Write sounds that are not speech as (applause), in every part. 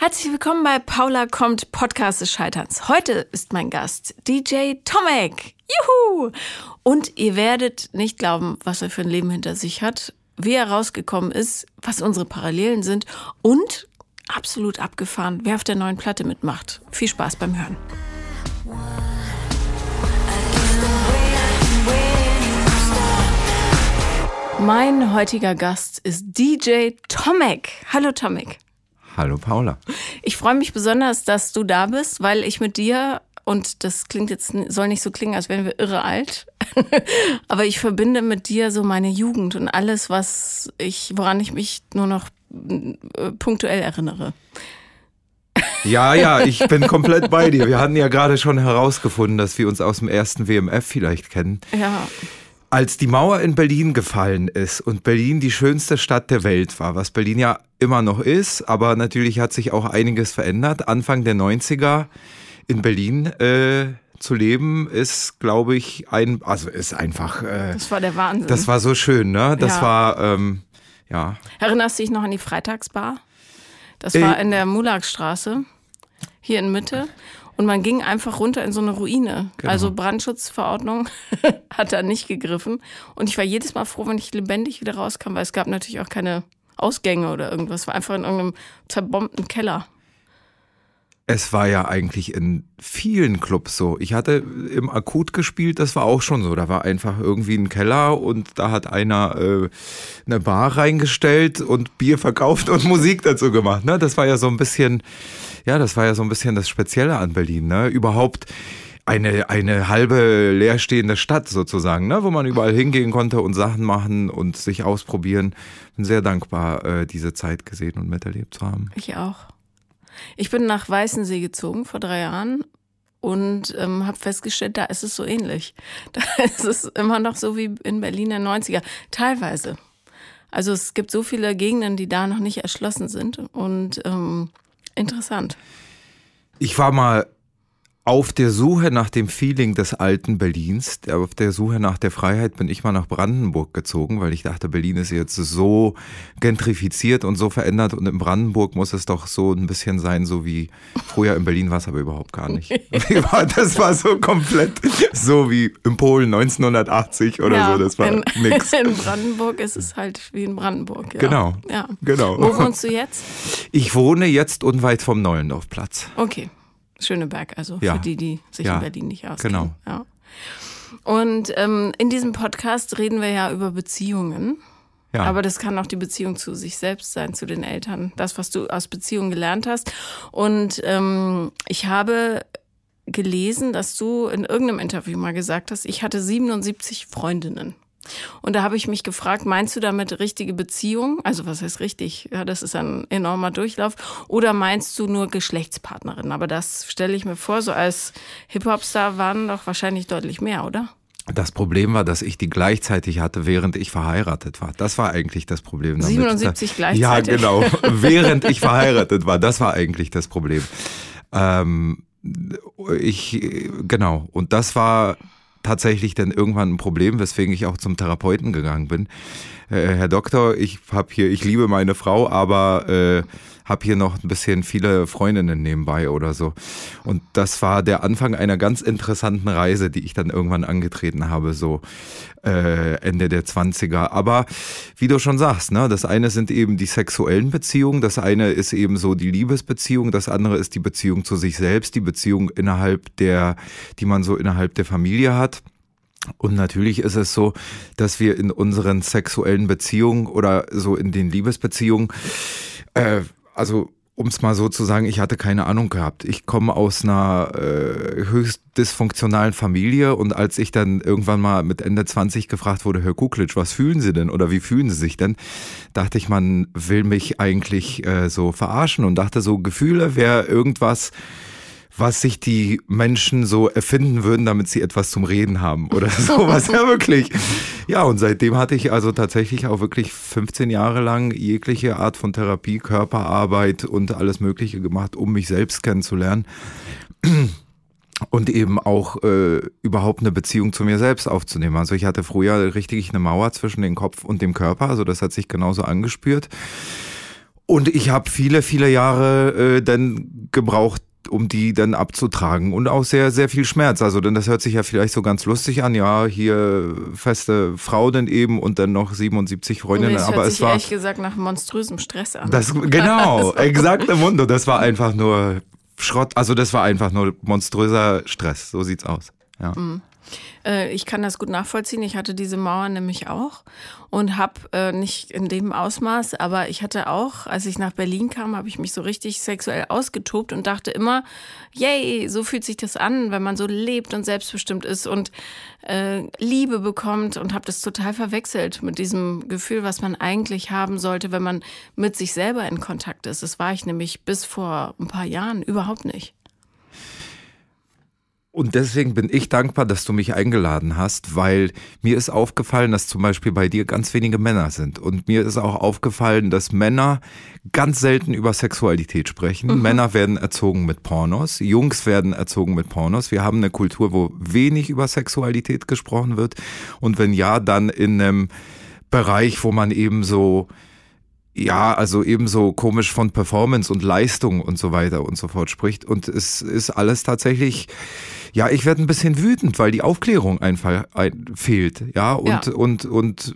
Herzlich willkommen bei Paula kommt Podcast des Scheiterns. Heute ist mein Gast DJ Tomek. Juhu! Und ihr werdet nicht glauben, was er für ein Leben hinter sich hat, wie er rausgekommen ist, was unsere Parallelen sind und absolut abgefahren, wer auf der neuen Platte mitmacht. Viel Spaß beim Hören. Mein heutiger Gast ist DJ Tomek. Hallo Tomek. Hallo Paula. Ich freue mich besonders, dass du da bist, weil ich mit dir und das klingt jetzt soll nicht so klingen, als wären wir irre alt, (laughs) aber ich verbinde mit dir so meine Jugend und alles, was ich, woran ich mich nur noch äh, punktuell erinnere. Ja, ja, (laughs) ich bin komplett bei dir. Wir hatten ja gerade schon herausgefunden, dass wir uns aus dem ersten WMF vielleicht kennen. Ja. Als die Mauer in Berlin gefallen ist und Berlin die schönste Stadt der Welt war, was Berlin ja immer noch ist, aber natürlich hat sich auch einiges verändert. Anfang der 90er in Berlin äh, zu leben, ist, glaube ich, ein, also ist einfach. Äh, das war der Wahnsinn. Das war so schön, ne? Das ja. war, ähm, ja. Erinnerst du dich noch an die Freitagsbar? Das war äh, in der Mulagstraße, hier in Mitte. Und man ging einfach runter in so eine Ruine. Genau. Also Brandschutzverordnung (laughs) hat da nicht gegriffen. Und ich war jedes Mal froh, wenn ich lebendig wieder rauskam, weil es gab natürlich auch keine Ausgänge oder irgendwas. Es war einfach in irgendeinem zerbombten Keller. Es war ja eigentlich in vielen Clubs so. Ich hatte im Akut gespielt, das war auch schon so. Da war einfach irgendwie ein Keller und da hat einer äh, eine Bar reingestellt und Bier verkauft und (laughs) Musik dazu gemacht. Ne? Das war ja so ein bisschen ja, das war ja so ein bisschen das Spezielle an Berlin, ne? Überhaupt eine, eine halbe leerstehende Stadt sozusagen, ne? wo man überall hingehen konnte und Sachen machen und sich ausprobieren. Bin sehr dankbar, äh, diese Zeit gesehen und miterlebt zu haben. Ich auch. Ich bin nach Weißensee gezogen vor drei Jahren und ähm, habe festgestellt, da ist es so ähnlich. (laughs) Da ist es immer noch so wie in Berlin der 90er. Teilweise. Also es gibt so viele Gegenden, die da noch nicht erschlossen sind und ähm, Interessant. Ich war mal auf der Suche nach dem Feeling des alten Berlins, auf der Suche nach der Freiheit bin ich mal nach Brandenburg gezogen, weil ich dachte, Berlin ist jetzt so gentrifiziert und so verändert und in Brandenburg muss es doch so ein bisschen sein, so wie früher in Berlin war es aber überhaupt gar nicht. (laughs) (laughs) Das war so komplett so wie in Polen 1980 oder ja, so, das war nix. (laughs) In Brandenburg ist es halt wie in Brandenburg. Ja. Genau, ja. genau. Wo wohnst du jetzt? Ich wohne jetzt unweit vom Neulendorfplatz. Okay. Schöneberg, also ja. für die, die sich ja. in Berlin nicht auskennen. Genau. Ja. Und ähm, in diesem Podcast reden wir ja über Beziehungen. Ja. Aber das kann auch die Beziehung zu sich selbst sein, zu den Eltern. Das, was du aus Beziehungen gelernt hast. Und ähm, ich habe gelesen, dass du in irgendeinem Interview mal gesagt hast, ich hatte 77 Freundinnen. Und da habe ich mich gefragt, meinst du damit richtige Beziehung? Also was heißt richtig? Ja, das ist ein enormer Durchlauf. Oder meinst du nur Geschlechtspartnerin? Aber das stelle ich mir vor, so als Hip-Hop-Star waren doch wahrscheinlich deutlich mehr, oder? Das Problem war, dass ich die gleichzeitig hatte, während ich verheiratet war. Das war eigentlich das Problem. Damit. 77 gleichzeitig? Ja, genau. (laughs) während ich verheiratet war. Das war eigentlich das Problem. Ähm, ich, genau. Und das war tatsächlich dann irgendwann ein Problem, weswegen ich auch zum Therapeuten gegangen bin. Äh, Herr Doktor, ich habe hier, ich liebe meine Frau, aber äh, habe hier noch ein bisschen viele Freundinnen nebenbei oder so. Und das war der Anfang einer ganz interessanten Reise, die ich dann irgendwann angetreten habe, so äh, Ende der 20er. Aber wie du schon sagst, ne, das eine sind eben die sexuellen Beziehungen, das eine ist eben so die Liebesbeziehung, das andere ist die Beziehung zu sich selbst, die Beziehung innerhalb der, die man so innerhalb der Familie hat. Und natürlich ist es so, dass wir in unseren sexuellen Beziehungen oder so in den Liebesbeziehungen äh, also um es mal so zu sagen, ich hatte keine Ahnung gehabt. Ich komme aus einer äh, höchst dysfunktionalen Familie und als ich dann irgendwann mal mit Ende 20 gefragt wurde, Herr Kuklitsch, was fühlen Sie denn oder wie fühlen Sie sich denn, dachte ich, man will mich eigentlich äh, so verarschen und dachte so, Gefühle wäre irgendwas, was sich die Menschen so erfinden würden, damit sie etwas zum Reden haben oder (laughs) sowas. ja, wirklich. Ja, und seitdem hatte ich also tatsächlich auch wirklich 15 Jahre lang jegliche Art von Therapie, Körperarbeit und alles Mögliche gemacht, um mich selbst kennenzulernen. Und eben auch äh, überhaupt eine Beziehung zu mir selbst aufzunehmen. Also ich hatte früher richtig eine Mauer zwischen dem Kopf und dem Körper, also das hat sich genauso angespürt. Und ich habe viele, viele Jahre äh, dann gebraucht, um die dann abzutragen und auch sehr, sehr viel Schmerz. Also, denn das hört sich ja vielleicht so ganz lustig an. Ja, hier feste Frau denn eben und dann noch 77 Freundinnen. Nee, aber hört es sich war ehrlich gesagt nach monströsem Stress an. Das, genau, (laughs) exakt im Mundo. Das war einfach nur Schrott. Also, das war einfach nur monströser Stress. So sieht's aus. Ja. Mhm. Äh, ich kann das gut nachvollziehen. Ich hatte diese Mauer nämlich auch und habe äh, nicht in dem Ausmaß, aber ich hatte auch, als ich nach Berlin kam, habe ich mich so richtig sexuell ausgetobt und dachte immer, yay, so fühlt sich das an, wenn man so lebt und selbstbestimmt ist und äh, Liebe bekommt und habe das total verwechselt mit diesem Gefühl, was man eigentlich haben sollte, wenn man mit sich selber in Kontakt ist. Das war ich nämlich bis vor ein paar Jahren überhaupt nicht. Und deswegen bin ich dankbar, dass du mich eingeladen hast, weil mir ist aufgefallen, dass zum Beispiel bei dir ganz wenige Männer sind. Und mir ist auch aufgefallen, dass Männer ganz selten über Sexualität sprechen. Mhm. Männer werden erzogen mit Pornos, Jungs werden erzogen mit Pornos. Wir haben eine Kultur, wo wenig über Sexualität gesprochen wird. Und wenn ja, dann in einem Bereich, wo man eben so ja, also ebenso komisch von Performance und Leistung und so weiter und so fort spricht. Und es ist alles tatsächlich ja, ich werde ein bisschen wütend, weil die Aufklärung einfach ein, fehlt. Ja, und, ja. und, und,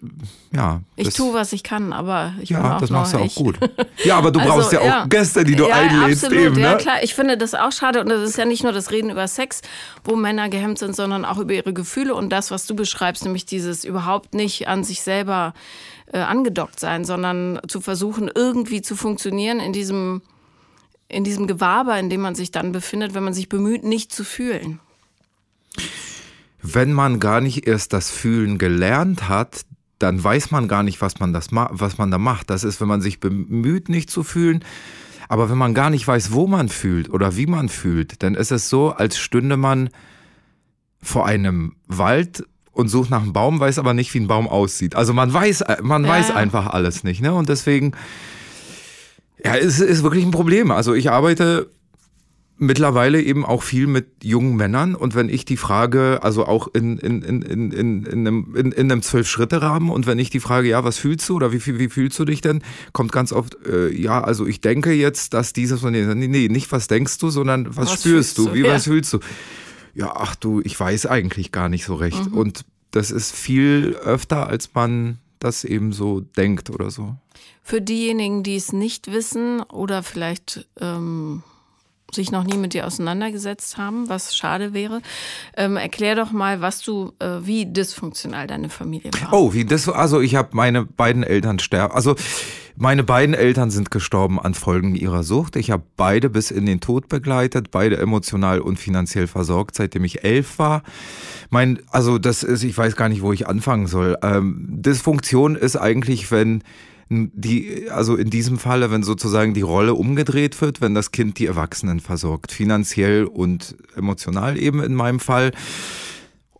ja. Ich tue, was ich kann, aber ich ja, das machst du auch gut. Ja, aber du (laughs) also, brauchst ja, ja, auch Gäste, die du ja, einlädst. Absolut, eben, ne? ja klar. Ich finde das auch schade und das ist ja nicht nur das Reden über Sex, wo Männer gehemmt sind, sondern auch über ihre Gefühle und das, was du beschreibst, nämlich dieses überhaupt nicht an sich selber äh, angedockt sein, sondern zu versuchen, irgendwie zu funktionieren in diesem in diesem Gewaber, in dem man sich dann befindet, wenn man sich bemüht, nicht zu fühlen. Wenn man gar nicht erst das Fühlen gelernt hat, dann weiß man gar nicht, was man, das was man da macht. Das ist, wenn man sich bemüht, nicht zu fühlen. Aber wenn man gar nicht weiß, wo man fühlt oder wie man fühlt, dann ist es so, als stünde man vor einem Wald und sucht nach einem Baum, weiß aber nicht, wie ein Baum aussieht. Also man weiß, man ja. weiß einfach alles nicht. Ne? Und deswegen ja, es ist wirklich ein Problem. Also ich arbeite mittlerweile eben auch viel mit jungen Männern und wenn ich die Frage, also auch in, in, in, in, in, in einem, in, in einem Zwölf-Schritte-Rahmen und wenn ich die Frage, ja, was fühlst du oder wie, wie fühlst du dich denn, kommt ganz oft, äh, ja, also ich denke jetzt, dass dieses und jenes, nee, nee, nicht was denkst du, sondern was, was spürst du, wie ja. was fühlst du? Ja, ach du, ich weiß eigentlich gar nicht so recht mhm. und das ist viel öfter, als man das eben so denkt oder so. Für diejenigen, die es nicht wissen oder vielleicht ähm, sich noch nie mit dir auseinandergesetzt haben, was schade wäre, ähm, erklär doch mal, was du, äh, wie dysfunktional deine Familie war. Oh, wie das, also ich habe meine beiden Eltern sterben, also meine beiden Eltern sind gestorben an Folgen ihrer Sucht. Ich habe beide bis in den Tod begleitet, beide emotional und finanziell versorgt, seitdem ich elf war. Mein, also das ist, ich weiß gar nicht, wo ich anfangen soll. Ähm, Dysfunktion ist eigentlich, wenn die, also in diesem Falle, wenn sozusagen die Rolle umgedreht wird, wenn das Kind die Erwachsenen versorgt, finanziell und emotional eben in meinem Fall.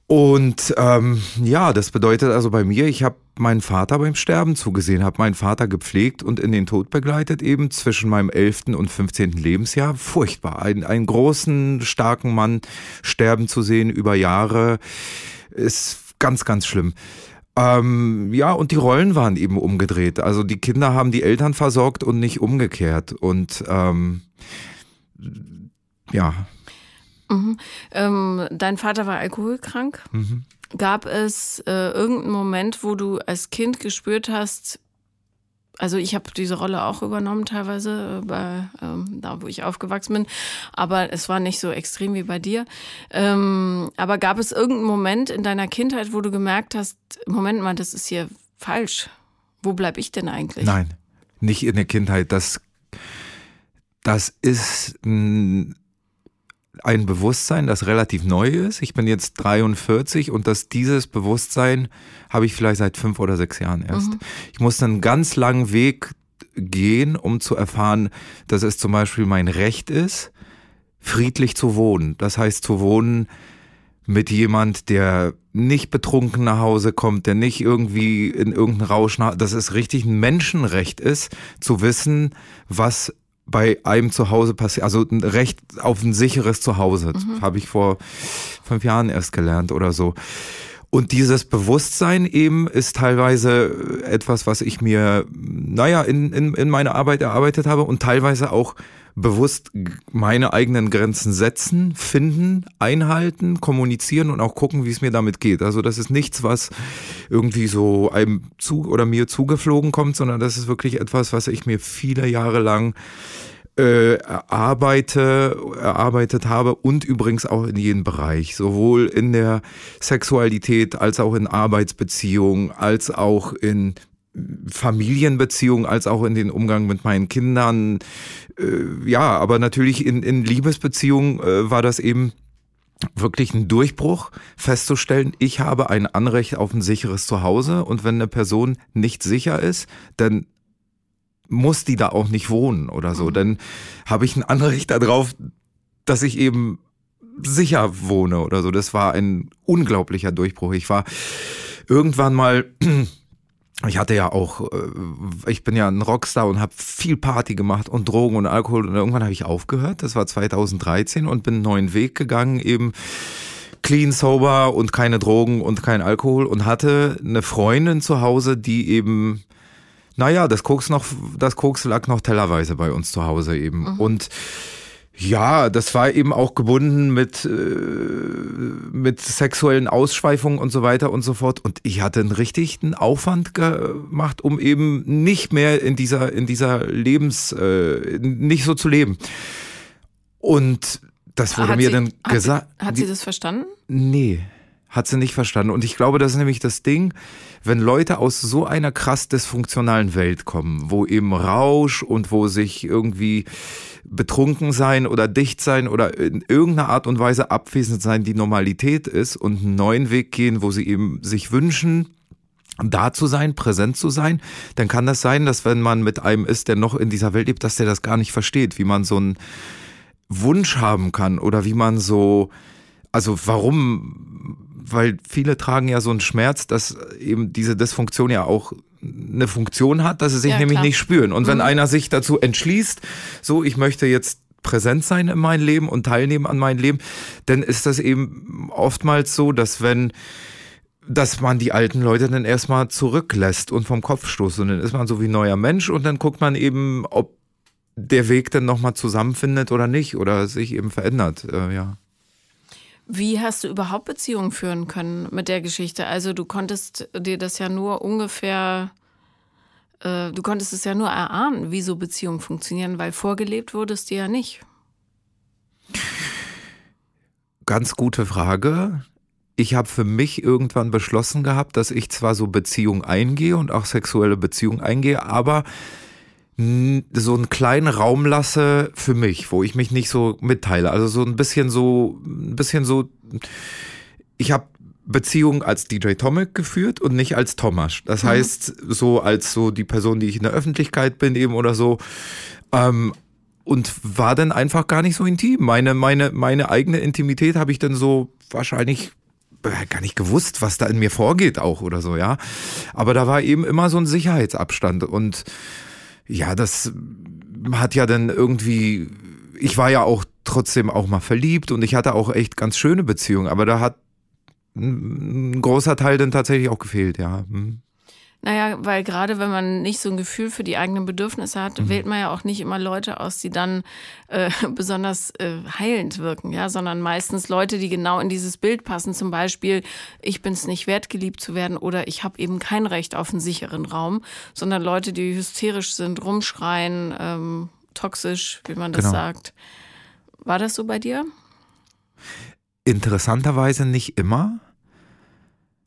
Und ähm, ja, das bedeutet also bei mir, ich habe meinen Vater beim Sterben zugesehen, habe meinen Vater gepflegt und in den Tod begleitet, eben zwischen meinem 11. und 15. Lebensjahr. Furchtbar, einen, einen großen, starken Mann sterben zu sehen über Jahre, ist ganz, ganz schlimm. Ähm, ja, und die Rollen waren eben umgedreht. Also die Kinder haben die Eltern versorgt und nicht umgekehrt. Und ähm, ja. Mhm. Ähm, dein Vater war alkoholkrank. Mhm. Gab es äh, irgendeinen Moment, wo du als Kind gespürt hast, also ich habe diese Rolle auch übernommen teilweise äh, bei ähm, da, wo ich aufgewachsen bin, aber es war nicht so extrem wie bei dir. Ähm, aber gab es irgendeinen Moment in deiner Kindheit, wo du gemerkt hast, Moment mal, das ist hier falsch. Wo bleib ich denn eigentlich? Nein, nicht in der Kindheit. Das, das ist ein ein Bewusstsein, das relativ neu ist. Ich bin jetzt 43 und dass dieses Bewusstsein habe ich vielleicht seit fünf oder sechs Jahren erst. Mhm. Ich musste einen ganz langen Weg gehen, um zu erfahren, dass es zum Beispiel mein Recht ist, friedlich zu wohnen. Das heißt zu wohnen mit jemand, der nicht betrunken nach Hause kommt, der nicht irgendwie in irgendeinen Rausch nach, dass es richtig ein Menschenrecht ist, zu wissen, was bei einem Zuhause passiert, also ein Recht auf ein sicheres Zuhause, mhm. habe ich vor fünf Jahren erst gelernt oder so. Und dieses Bewusstsein eben ist teilweise etwas, was ich mir, naja, in, in, in meiner Arbeit erarbeitet habe und teilweise auch bewusst meine eigenen Grenzen setzen, finden, einhalten, kommunizieren und auch gucken, wie es mir damit geht. Also das ist nichts, was irgendwie so einem zu oder mir zugeflogen kommt, sondern das ist wirklich etwas, was ich mir viele Jahre lang äh, erarbeite, erarbeitet habe und übrigens auch in jedem Bereich, sowohl in der Sexualität als auch in Arbeitsbeziehungen, als auch in Familienbeziehungen, als auch in den Umgang mit meinen Kindern. Äh, ja, aber natürlich in, in Liebesbeziehungen äh, war das eben wirklich ein Durchbruch festzustellen, ich habe ein Anrecht auf ein sicheres Zuhause und wenn eine Person nicht sicher ist, dann muss die da auch nicht wohnen oder so. Mhm. Dann habe ich ein Anrecht darauf, dass ich eben sicher wohne oder so. Das war ein unglaublicher Durchbruch. Ich war irgendwann mal (clears throat) ich hatte ja auch, äh, ich bin ja ein Rockstar und habe viel Party gemacht und Drogen und Alkohol und irgendwann habe ich aufgehört. Das war 2013 und bin einen neuen Weg gegangen, eben clean, sober und keine Drogen und kein Alkohol und hatte eine Freundin zu Hause, die eben naja, das Koks noch, das Koks lag noch tellerweise bei uns zu Hause eben. Mhm. Und ja, das war eben auch gebunden mit, äh, mit sexuellen Ausschweifungen und so weiter und so fort. Und ich hatte einen richtigen Aufwand gemacht, um eben nicht mehr in dieser, in dieser Lebens, äh, nicht so zu leben. Und das wurde hat mir sie, dann gesagt. Hat, hat sie das verstanden? Nee hat sie nicht verstanden. Und ich glaube, das ist nämlich das Ding, wenn Leute aus so einer krass dysfunktionalen Welt kommen, wo eben Rausch und wo sich irgendwie betrunken sein oder dicht sein oder in irgendeiner Art und Weise abwesend sein die Normalität ist und einen neuen Weg gehen, wo sie eben sich wünschen, da zu sein, präsent zu sein, dann kann das sein, dass wenn man mit einem ist, der noch in dieser Welt lebt, dass der das gar nicht versteht, wie man so einen Wunsch haben kann oder wie man so, also warum weil viele tragen ja so einen Schmerz, dass eben diese Dysfunktion ja auch eine Funktion hat, dass sie sich ja, nämlich klar. nicht spüren. Und wenn mhm. einer sich dazu entschließt, so, ich möchte jetzt präsent sein in meinem Leben und teilnehmen an meinem Leben, dann ist das eben oftmals so, dass wenn dass man die alten Leute dann erstmal zurücklässt und vom Kopf stoßt und dann ist man so wie ein neuer Mensch und dann guckt man eben, ob der Weg dann nochmal zusammenfindet oder nicht oder sich eben verändert, äh, ja. Wie hast du überhaupt Beziehungen führen können mit der Geschichte? Also du konntest dir das ja nur ungefähr, äh, du konntest es ja nur erahnen, wie so Beziehungen funktionieren, weil vorgelebt wurdest du ja nicht. Ganz gute Frage. Ich habe für mich irgendwann beschlossen gehabt, dass ich zwar so Beziehungen eingehe und auch sexuelle Beziehungen eingehe, aber so einen kleinen Raum lasse für mich, wo ich mich nicht so mitteile. Also so ein bisschen so, ein bisschen so, ich habe Beziehungen als DJ Tomek geführt und nicht als Thomas. Das mhm. heißt, so als so die Person, die ich in der Öffentlichkeit bin eben oder so. Ähm, und war dann einfach gar nicht so intim. Meine, meine, meine eigene Intimität habe ich dann so wahrscheinlich äh, gar nicht gewusst, was da in mir vorgeht auch oder so, ja. Aber da war eben immer so ein Sicherheitsabstand und ja, das hat ja dann irgendwie, ich war ja auch trotzdem auch mal verliebt und ich hatte auch echt ganz schöne Beziehungen, aber da hat ein großer Teil dann tatsächlich auch gefehlt, ja. Naja, weil gerade wenn man nicht so ein Gefühl für die eigenen Bedürfnisse hat, mhm. wählt man ja auch nicht immer Leute aus, die dann äh, (laughs) besonders äh, heilend wirken, ja, sondern meistens Leute, die genau in dieses Bild passen. Zum Beispiel, ich bin es nicht wert, geliebt zu werden oder ich habe eben kein Recht auf einen sicheren Raum, sondern Leute, die hysterisch sind, rumschreien, ähm, toxisch, wie man das genau. sagt. War das so bei dir? Interessanterweise nicht immer.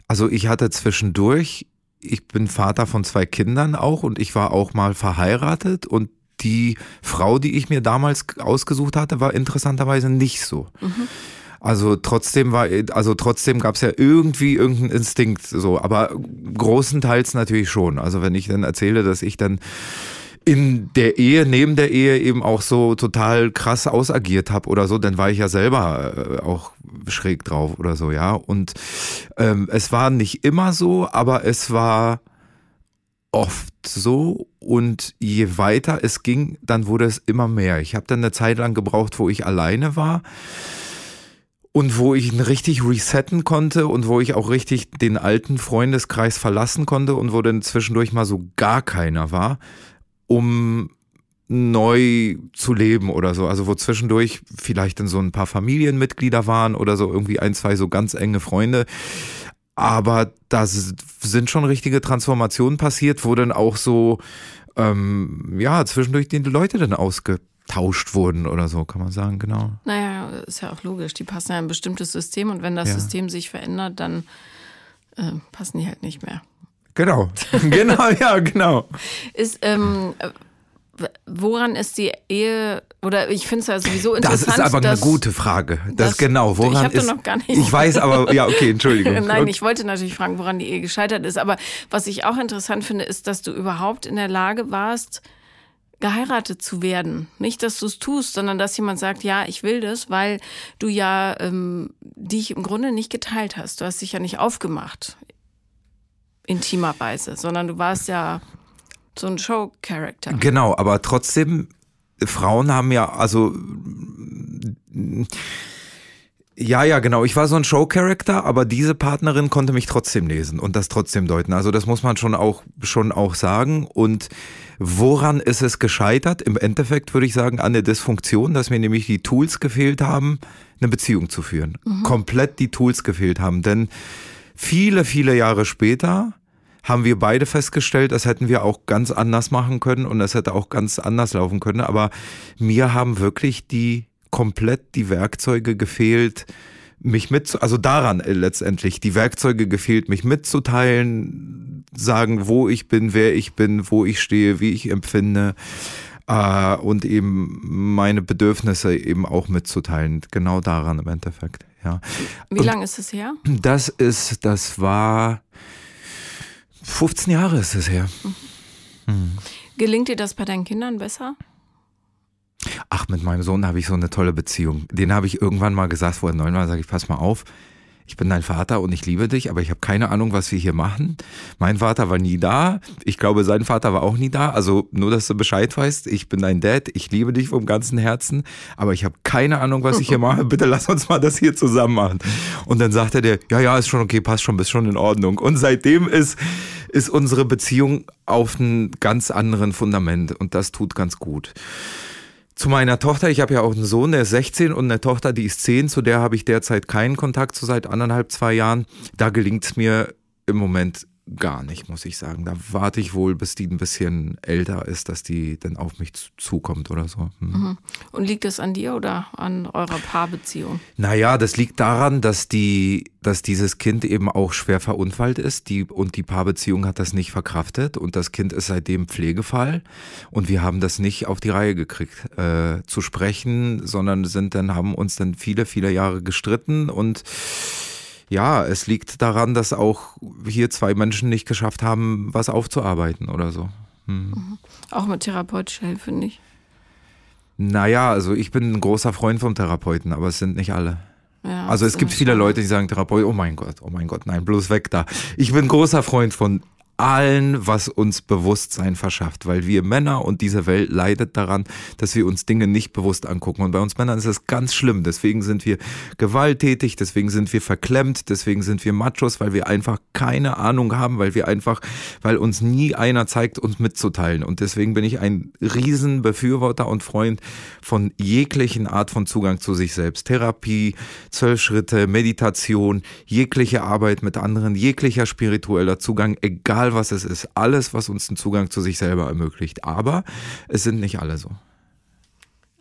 Also ich hatte zwischendurch ich bin Vater von zwei Kindern auch und ich war auch mal verheiratet und die Frau, die ich mir damals ausgesucht hatte, war interessanterweise nicht so. Mhm. Also trotzdem war, also trotzdem gab es ja irgendwie irgendeinen Instinkt so, aber großenteils natürlich schon. Also wenn ich dann erzähle, dass ich dann in der Ehe, neben der Ehe eben auch so total krass ausagiert habe oder so, dann war ich ja selber äh, auch schräg drauf oder so, ja. Und ähm, es war nicht immer so, aber es war oft so und je weiter es ging, dann wurde es immer mehr. Ich habe dann eine Zeit lang gebraucht, wo ich alleine war und wo ich richtig resetten konnte und wo ich auch richtig den alten Freundeskreis verlassen konnte und wo dann zwischendurch mal so gar keiner war, um neu zu leben oder so. Also wo zwischendurch vielleicht dann so ein paar Familienmitglieder waren oder so irgendwie ein, zwei so ganz enge Freunde. Aber da sind schon richtige Transformationen passiert, wo dann auch so, ähm, ja, zwischendurch die Leute dann ausge tauscht wurden oder so, kann man sagen, genau. Naja, ist ja auch logisch. Die passen ja in ein bestimmtes System und wenn das ja. System sich verändert, dann äh, passen die halt nicht mehr. Genau, (laughs) genau, ja, genau. Ist, ähm, woran ist die Ehe, oder ich finde es ja sowieso interessant. Das ist aber eine gute Frage. Das, das genau, woran ich ist. noch gar nicht. Ich weiß aber, ja, okay, Entschuldigung. (laughs) Nein, ich wollte natürlich fragen, woran die Ehe gescheitert ist. Aber was ich auch interessant finde, ist, dass du überhaupt in der Lage warst, geheiratet zu werden. Nicht, dass du es tust, sondern dass jemand sagt, ja, ich will das, weil du ja ähm, dich im Grunde nicht geteilt hast. Du hast dich ja nicht aufgemacht, intimerweise, sondern du warst ja so ein Show-Character. Genau, aber trotzdem, Frauen haben ja, also ja, ja, genau. Ich war so ein Show-Character, aber diese Partnerin konnte mich trotzdem lesen und das trotzdem deuten. Also das muss man schon auch, schon auch sagen. Und woran ist es gescheitert? Im Endeffekt würde ich sagen an der Dysfunktion, dass mir nämlich die Tools gefehlt haben, eine Beziehung zu führen. Mhm. Komplett die Tools gefehlt haben. Denn viele, viele Jahre später haben wir beide festgestellt, das hätten wir auch ganz anders machen können und das hätte auch ganz anders laufen können. Aber mir haben wirklich die komplett die Werkzeuge gefehlt, mich mit, also daran äh, letztendlich, die Werkzeuge gefehlt, mich mitzuteilen, sagen, wo ich bin, wer ich bin, wo ich stehe, wie ich empfinde äh, und eben meine Bedürfnisse eben auch mitzuteilen. Genau daran im Endeffekt, ja. Wie lange ist es her? Das ist, das war 15 Jahre ist es her. Mhm. Gelingt dir das bei deinen Kindern besser? Ach, mit meinem Sohn habe ich so eine tolle Beziehung. Den habe ich irgendwann mal gesagt, wo er neun war, sage ich, pass mal auf, ich bin dein Vater und ich liebe dich, aber ich habe keine Ahnung, was wir hier machen. Mein Vater war nie da. Ich glaube, sein Vater war auch nie da. Also nur, dass du Bescheid weißt, ich bin dein Dad, ich liebe dich vom ganzen Herzen, aber ich habe keine Ahnung, was ich hier mache. (laughs) Bitte lass uns mal das hier zusammen machen. Und dann sagte der, ja, ja, ist schon okay, passt schon, bist schon in Ordnung. Und seitdem ist, ist unsere Beziehung auf einem ganz anderen Fundament und das tut ganz gut. Zu meiner Tochter, ich habe ja auch einen Sohn, der ist 16 und eine Tochter, die ist 10, zu der habe ich derzeit keinen Kontakt, so seit anderthalb, zwei Jahren. Da gelingt es mir im Moment gar nicht, muss ich sagen. Da warte ich wohl, bis die ein bisschen älter ist, dass die dann auf mich zukommt oder so. Hm. Mhm. Und liegt das an dir oder an eurer Paarbeziehung? Naja, das liegt daran, dass die, dass dieses Kind eben auch schwer verunfallt ist die, und die Paarbeziehung hat das nicht verkraftet und das Kind ist seitdem Pflegefall und wir haben das nicht auf die Reihe gekriegt äh, zu sprechen, sondern sind dann, haben uns dann viele, viele Jahre gestritten und ja, es liegt daran, dass auch hier zwei Menschen nicht geschafft haben, was aufzuarbeiten oder so. Hm. Mhm. Auch mit therapeutischer Hilfe nicht? Naja, also ich bin ein großer Freund vom Therapeuten, aber es sind nicht alle. Ja, also es gibt viele Leute, die sagen Therapeut, oh mein Gott, oh mein Gott, nein, bloß weg da. Ich bin großer Freund von allen, was uns Bewusstsein verschafft, weil wir Männer und diese Welt leidet daran, dass wir uns Dinge nicht bewusst angucken. Und bei uns Männern ist es ganz schlimm. Deswegen sind wir gewalttätig, deswegen sind wir verklemmt, deswegen sind wir Machos, weil wir einfach keine Ahnung haben, weil wir einfach, weil uns nie einer zeigt, uns mitzuteilen. Und deswegen bin ich ein Riesenbefürworter und Freund von jeglichen Art von Zugang zu sich selbst. Therapie, zwölf Schritte, Meditation, jegliche Arbeit mit anderen, jeglicher spiritueller Zugang, egal egal was es ist, alles, was uns einen Zugang zu sich selber ermöglicht. Aber es sind nicht alle so.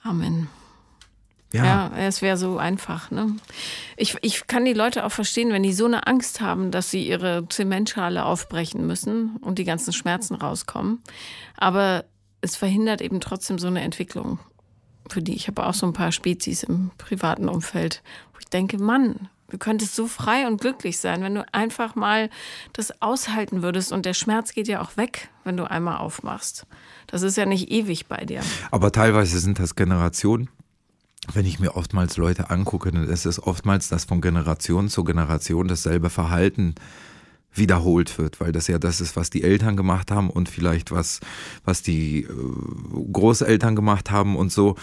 Amen. Ja, ja es wäre so einfach. Ne? Ich, ich kann die Leute auch verstehen, wenn die so eine Angst haben, dass sie ihre Zementschale aufbrechen müssen und die ganzen Schmerzen rauskommen. Aber es verhindert eben trotzdem so eine Entwicklung. Für die ich habe auch so ein paar Spezies im privaten Umfeld, wo ich denke, Mann, Du könntest so frei und glücklich sein, wenn du einfach mal das aushalten würdest. Und der Schmerz geht ja auch weg, wenn du einmal aufmachst. Das ist ja nicht ewig bei dir. Aber teilweise sind das Generationen. Wenn ich mir oftmals Leute angucke, dann ist es oftmals, dass von Generation zu Generation dasselbe Verhalten wiederholt wird, weil das ja das ist, was die Eltern gemacht haben und vielleicht was, was die äh, Großeltern gemacht haben und so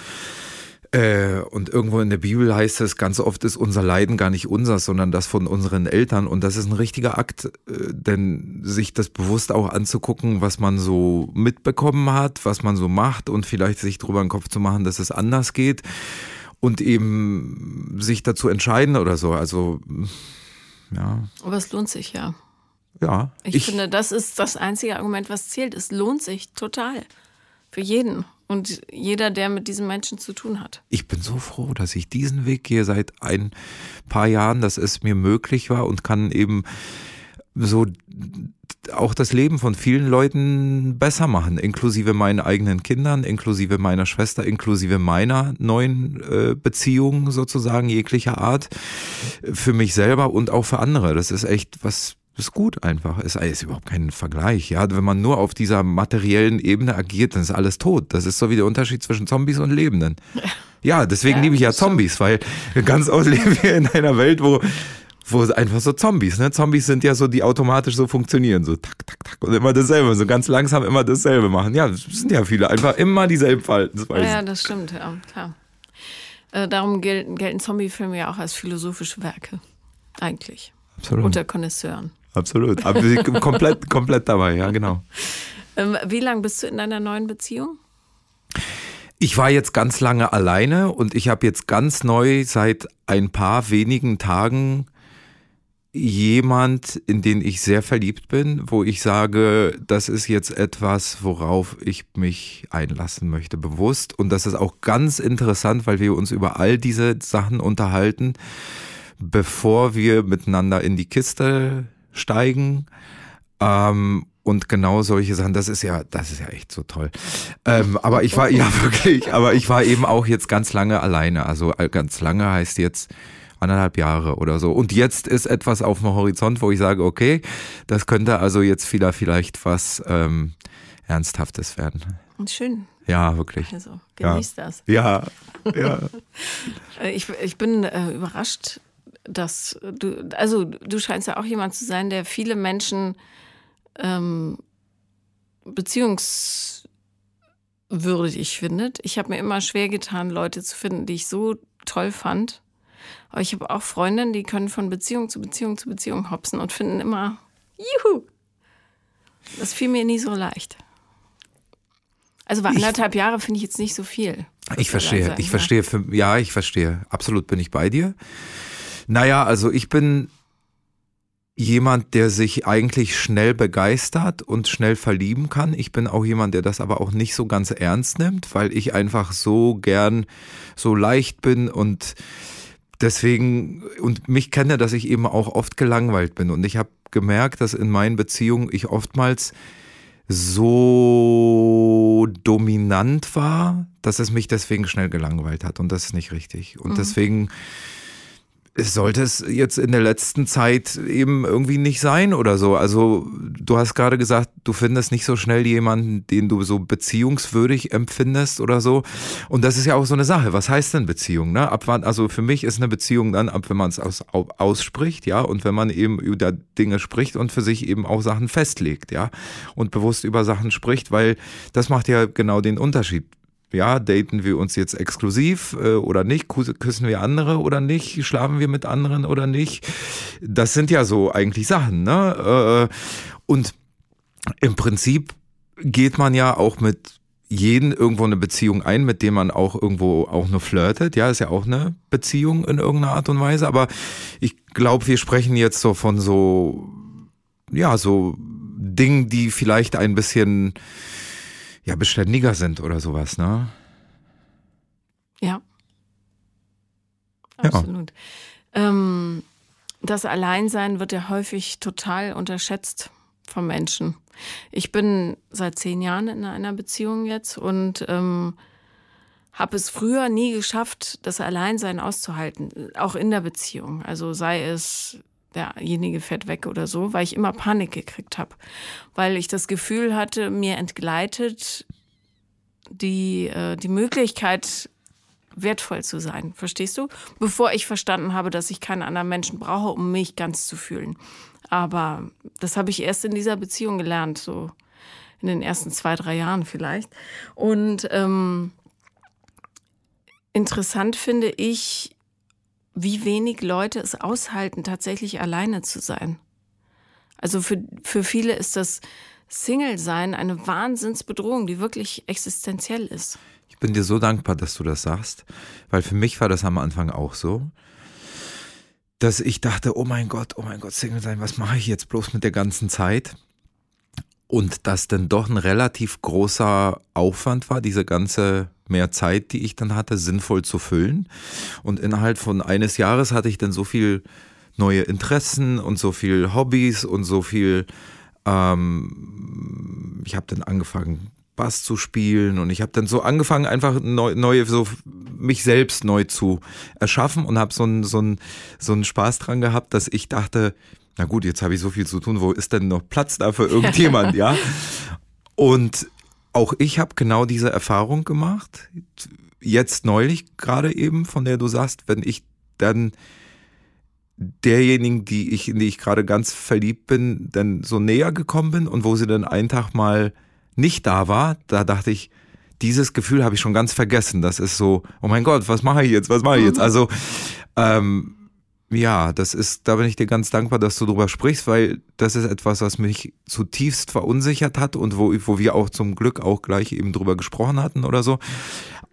Äh, und irgendwo in der Bibel heißt es, ganz oft ist unser Leiden gar nicht unseres, sondern das von unseren Eltern. Und das ist ein richtiger Akt, äh, denn sich das bewusst auch anzugucken, was man so mitbekommen hat, was man so macht und vielleicht sich drüber den Kopf zu machen, dass es anders geht und eben sich dazu entscheiden oder so. Also, ja. Aber es lohnt sich, ja. Ja. Ich, ich finde, das ist das einzige Argument, was zählt. Es lohnt sich total. Für jeden und jeder, der mit diesen Menschen zu tun hat. Ich bin so froh, dass ich diesen Weg gehe seit ein paar Jahren, dass es mir möglich war und kann eben so auch das Leben von vielen Leuten besser machen, inklusive meinen eigenen Kindern, inklusive meiner Schwester, inklusive meiner neuen äh, Beziehungen sozusagen jeglicher Art, für mich selber und auch für andere. Das ist echt was ist gut einfach. Es ist überhaupt kein Vergleich. Ja, wenn man nur auf dieser materiellen Ebene agiert, dann ist alles tot. Das ist so wie der Unterschied zwischen Zombies und Lebenden. (laughs) Ja, deswegen ja, liebe ich ja Zombies, weil ganz oft (laughs) leben wir in einer Welt, wo wo einfach so Zombies, ne? Zombies sind ja so, die automatisch so funktionieren, so tak, tak, tak und immer dasselbe, so ganz langsam immer dasselbe machen. Ja, das sind ja viele, einfach immer dieselben Verhaltensweisen. Ja, das stimmt, ja, klar. Äh, darum gelten, gelten Zombie-Filme ja auch als philosophische Werke, eigentlich. Absolut. Unter Konnoisseuren. Absolut. komplett, (laughs) komplett dabei, ja, genau. Ähm, wie lange bist du in deiner neuen Beziehung? Ich war jetzt ganz lange alleine und ich habe jetzt ganz neu seit ein paar wenigen Tagen jemand, in den ich sehr verliebt bin, wo ich sage, das ist jetzt etwas, worauf ich mich einlassen möchte, bewusst. Und das ist auch ganz interessant, weil wir uns über all diese Sachen unterhalten, bevor wir miteinander in die Kiste steigen. Ähm, und genau solche Sachen, das ist ja, das ist ja echt so toll. Ähm, aber ich war, ja (laughs) wirklich, aber ich war eben auch jetzt ganz lange alleine. Also äh, ganz lange heißt jetzt anderthalb Jahre oder so. Und jetzt ist etwas auf dem Horizont, wo ich sage, okay, das könnte also jetzt wieder vielleicht was ähm, Ernsthaftes werden. Und schön. Ja, wirklich. Also, genieß ja. das. Ja, ja. (laughs) ich, ich bin äh, überrascht, dass du, also du scheinst ja auch jemand zu sein, der viele Menschen ähm, beziehungswürdig findet. Ich habe mir immer schwer getan, Leute zu finden, die ich so toll fand. Aber ich habe auch Freundinnen, die können von Beziehung zu Beziehung zu Beziehung hopsen und finden immer, juhu. Das fiel mir nie so leicht. Also bei anderthalb Jahre finde ich jetzt nicht so viel. Ich verstehe, ich ja. verstehe, ja, ich verstehe. Absolut bin ich bei dir. Naja, also ich bin jemand, der sich eigentlich schnell begeistert und schnell verlieben kann. Ich bin auch jemand, der das aber auch nicht so ganz ernst nimmt, weil ich einfach so gern so leicht bin und deswegen und mich kenne, dass ich eben auch oft gelangweilt bin und ich habe gemerkt, dass in meinen Beziehungen ich oftmals so dominant war, dass es mich deswegen schnell gelangweilt hat und das ist nicht richtig und mhm. deswegen es sollte es jetzt in der letzten Zeit eben irgendwie nicht sein oder so. Also du hast gerade gesagt, du findest nicht so schnell jemanden, den du so beziehungswürdig empfindest oder so. Und das ist ja auch so eine Sache. Was heißt denn Beziehung? Ne? Ab wann, also für mich ist eine Beziehung dann ab, wenn man es aus, ausspricht, ja, und wenn man eben über Dinge spricht und für sich eben auch Sachen festlegt, ja, und bewusst über Sachen spricht, weil das macht ja genau den Unterschied ja, daten wir uns jetzt exklusiv äh, oder nicht? Küssen wir andere oder nicht? Schlafen wir mit anderen oder nicht? Das sind ja so eigentlich Sachen, ne? Äh, und im Prinzip geht man ja auch mit jeden irgendwo eine Beziehung ein, mit dem man auch irgendwo auch nur flirtet. Ja, ist ja auch eine Beziehung in irgendeiner Art und Weise. Aber ich glaube, wir sprechen jetzt so von so, ja, so Dingen, die vielleicht ein bisschen ja beständiger sind oder sowas, ne? Ja. Absolut. Ja. Ähm, das Alleinsein wird ja häufig total unterschätzt von Menschen. Ich bin seit zehn Jahren in einer Beziehung jetzt und ähm, habe es früher nie geschafft, das Alleinsein auszuhalten, auch in der Beziehung. Also sei es derjenige fährt weg oder so, weil ich immer Panik gekriegt habe, weil ich das Gefühl hatte, mir entgleitet die, äh, die Möglichkeit, wertvoll zu sein. Verstehst du? Bevor ich verstanden habe, dass ich keinen anderen Menschen brauche, um mich ganz zu fühlen. Aber das habe ich erst in dieser Beziehung gelernt, so in den ersten zwei, drei Jahren vielleicht. Und ähm, interessant finde ich, wie wenig Leute es aushalten, tatsächlich alleine zu sein. Also für, für viele ist das Single-Sein eine Wahnsinnsbedrohung, die wirklich existenziell ist. Ich bin dir so dankbar, dass du das sagst, weil für mich war das am Anfang auch so, dass ich dachte, oh mein Gott, oh mein Gott, Single sein, was mache ich jetzt bloß mit der ganzen Zeit? Und das dann doch ein relativ großer Aufwand war, diese ganze mehr Zeit, die ich dann hatte, sinnvoll zu füllen. Und innerhalb von eines Jahres hatte ich dann so viel neue Interessen und so viel Hobbys und so viel, ähm, ich habe dann angefangen, Bass zu spielen und ich habe dann so angefangen, einfach neu, neue, so mich selbst neu zu erschaffen und habe so einen so so einen Spaß dran gehabt, dass ich dachte, na gut, jetzt habe ich so viel zu tun, wo ist denn noch Platz da für (laughs) irgendjemand, ja? Und auch ich habe genau diese Erfahrung gemacht, jetzt neulich gerade eben, von der du sagst, wenn ich dann derjenigen, die ich, in die ich gerade ganz verliebt bin, dann so näher gekommen bin und wo sie dann einen Tag mal nicht da war, da dachte ich, dieses Gefühl habe ich schon ganz vergessen. Das ist so, oh mein Gott, was mache ich jetzt? Was mache ich jetzt? Mhm. Also ähm, ja, das ist, da bin ich dir ganz dankbar, dass du drüber sprichst, weil das ist etwas, was mich zutiefst verunsichert hat und wo, wo wir auch zum Glück auch gleich eben drüber gesprochen hatten oder so.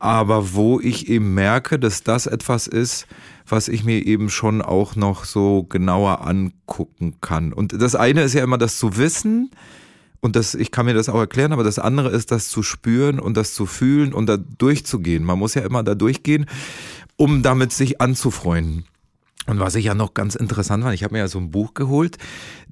Aber wo ich eben merke, dass das etwas ist, was ich mir eben schon auch noch so genauer angucken kann. Und das eine ist ja immer das zu wissen, und das, ich kann mir das auch erklären, aber das andere ist, das zu spüren und das zu fühlen und da durchzugehen. Man muss ja immer da durchgehen, um damit sich anzufreunden. Und was ich ja noch ganz interessant fand, ich habe mir ja so ein Buch geholt,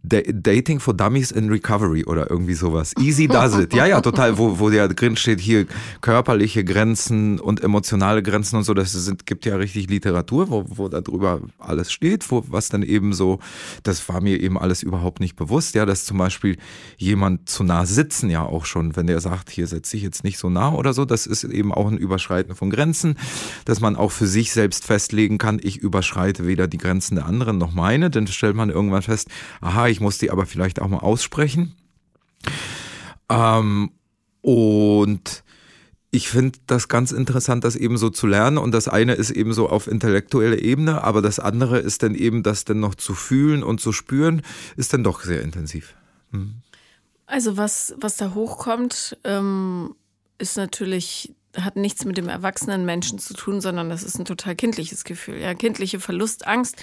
Dating for Dummies in Recovery oder irgendwie sowas. Easy does it. Ja, ja, total, wo, wo ja drin steht hier körperliche Grenzen und emotionale Grenzen und so. Das sind, gibt ja richtig Literatur, wo, wo da drüber alles steht, wo, was dann eben so, das war mir eben alles überhaupt nicht bewusst. Ja, dass zum Beispiel jemand zu nah sitzen ja auch schon, wenn der sagt, hier setze ich jetzt nicht so nah oder so, das ist eben auch ein Überschreiten von Grenzen, dass man auch für sich selbst festlegen kann, ich überschreite weder die Grenzen der anderen noch meine, dann stellt man irgendwann fest, aha, ich muss die aber vielleicht auch mal aussprechen. Ähm, und ich finde das ganz interessant, das eben so zu lernen. Und das eine ist eben so auf intellektueller Ebene, aber das andere ist dann eben, das dann noch zu fühlen und zu spüren, ist dann doch sehr intensiv. Hm. Also was, was da hochkommt, ähm, ist natürlich hat nichts mit dem erwachsenen Menschen zu tun, sondern das ist ein total kindliches Gefühl. Ja, kindliche Verlustangst,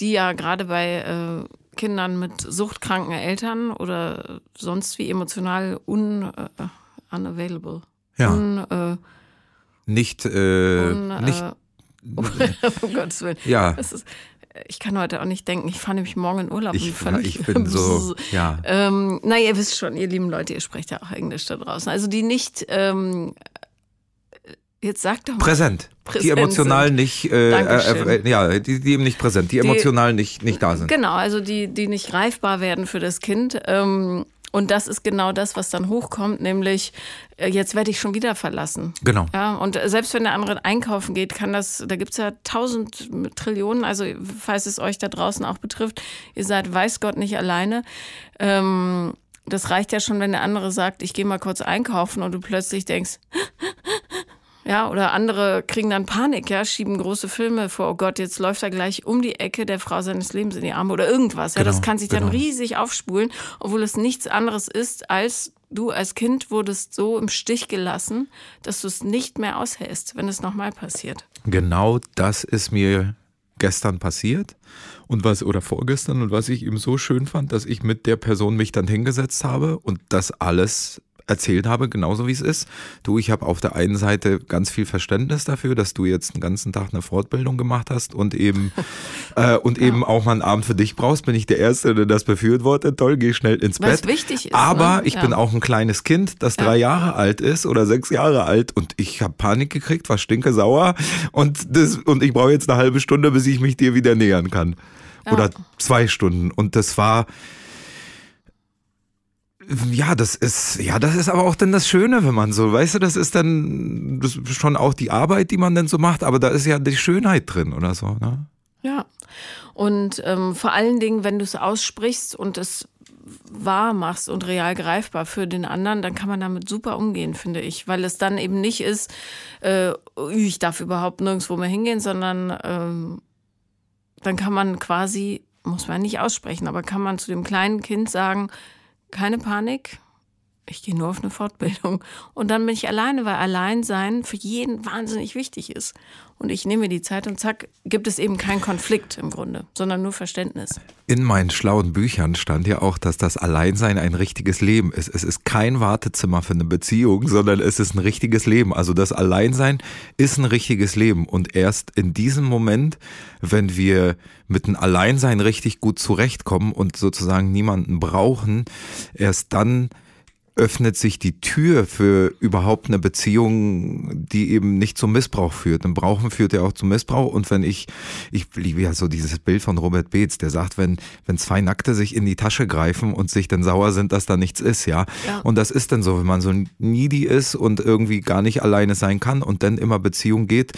die ja gerade bei äh, Kindern mit suchtkranken Eltern oder sonst wie emotional un, uh, unavailable. Ja. Un, uh, nicht, äh, un, nicht. Uh, (laughs) um Gottes Willen. Ja. Ist, ich kann heute auch nicht denken, ich fahre nämlich morgen in Urlaub. Ich, ja, ich bin so, ja. Ähm, na, ihr wisst schon, ihr lieben Leute, ihr sprecht ja auch Englisch da draußen. Also die nicht ähm, Jetzt sag doch mal. Präsent. präsent die emotional sind. nicht, äh, äh, äh, ja, die, die eben nicht präsent, die, die, emotional nicht, nicht da sind. Genau, also die, die nicht greifbar werden für das Kind. Ähm, und das ist genau das, was dann hochkommt, nämlich äh, jetzt werde ich schon wieder verlassen. Genau. Ja, und selbst wenn der andere einkaufen geht, kann das, da gibt es ja tausend Trillionen, also falls es euch da draußen auch betrifft, ihr seid weiß Gott nicht alleine. Ähm, das reicht ja schon, wenn der andere sagt, ich gehe mal kurz einkaufen und du plötzlich denkst, ja, oder andere kriegen dann Panik, ja, schieben große Filme vor, oh Gott, jetzt läuft er gleich um die Ecke der Frau seines Lebens in die Arme oder irgendwas. Ja, genau, das kann sich dann genau. riesig aufspulen, obwohl es nichts anderes ist, als du als Kind wurdest so im Stich gelassen, dass du es nicht mehr aushältst, wenn es nochmal passiert. Genau das ist mir gestern passiert und was oder vorgestern und was ich eben so schön fand, dass ich mit der Person mich dann hingesetzt habe und das alles erzählt habe, genauso wie es ist. Du, ich habe auf der einen Seite ganz viel Verständnis dafür, dass du jetzt den ganzen Tag eine Fortbildung gemacht hast und eben (laughs) äh, und ja. eben auch mal einen Abend für dich brauchst. Bin ich der Erste, der das befürwortet. Toll, geh schnell ins Was Bett. wichtig ist. Aber ne? ich ja. bin auch ein kleines Kind, das ja. drei Jahre alt ist oder sechs Jahre alt und ich habe Panik gekriegt, war stinke sauer und das und ich brauche jetzt eine halbe Stunde, bis ich mich dir wieder nähern kann. Oder zwei Stunden. Und das war ja, das ist, ja, das ist aber auch dann das Schöne, wenn man so, weißt du, das ist dann das ist schon auch die Arbeit, die man dann so macht, aber da ist ja die Schönheit drin oder so, ne? Ja. Und ähm, vor allen Dingen, wenn du es aussprichst und es wahr machst und real greifbar für den anderen, dann kann man damit super umgehen, finde ich. Weil es dann eben nicht ist, äh, ich darf überhaupt nirgendwo mehr hingehen, sondern ähm, dann kann man quasi, muss man nicht aussprechen, aber kann man zu dem kleinen Kind sagen, keine Panik, ich gehe nur auf eine Fortbildung. Und dann bin ich alleine, weil Alleinsein für jeden wahnsinnig wichtig ist. Und ich nehme mir die Zeit und zack, gibt es eben keinen Konflikt im Grunde, sondern nur Verständnis. In meinen schlauen Büchern stand ja auch, dass das Alleinsein ein richtiges Leben ist. Es ist kein Wartezimmer für eine Beziehung, sondern es ist ein richtiges Leben. Also das Alleinsein ist ein richtiges Leben. Und erst in diesem Moment, wenn wir mit dem Alleinsein richtig gut zurechtkommen und sozusagen niemanden brauchen, erst dann öffnet sich die Tür für überhaupt eine Beziehung, die eben nicht zum Missbrauch führt. Ein Brauchen führt ja auch zum Missbrauch. Und wenn ich, ich liebe ja so dieses Bild von Robert Beetz, der sagt, wenn, wenn zwei Nackte sich in die Tasche greifen und sich dann sauer sind, dass da nichts ist, ja? ja. Und das ist dann so, wenn man so needy ist und irgendwie gar nicht alleine sein kann und dann immer Beziehung geht,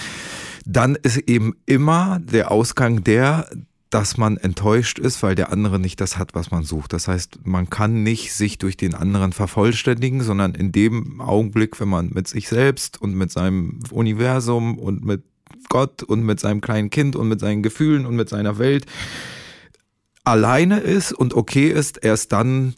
dann ist eben immer der Ausgang der, dass man enttäuscht ist, weil der andere nicht das hat, was man sucht. Das heißt, man kann nicht sich durch den anderen vervollständigen, sondern in dem Augenblick, wenn man mit sich selbst und mit seinem Universum und mit Gott und mit seinem kleinen Kind und mit seinen Gefühlen und mit seiner Welt alleine ist und okay ist, erst dann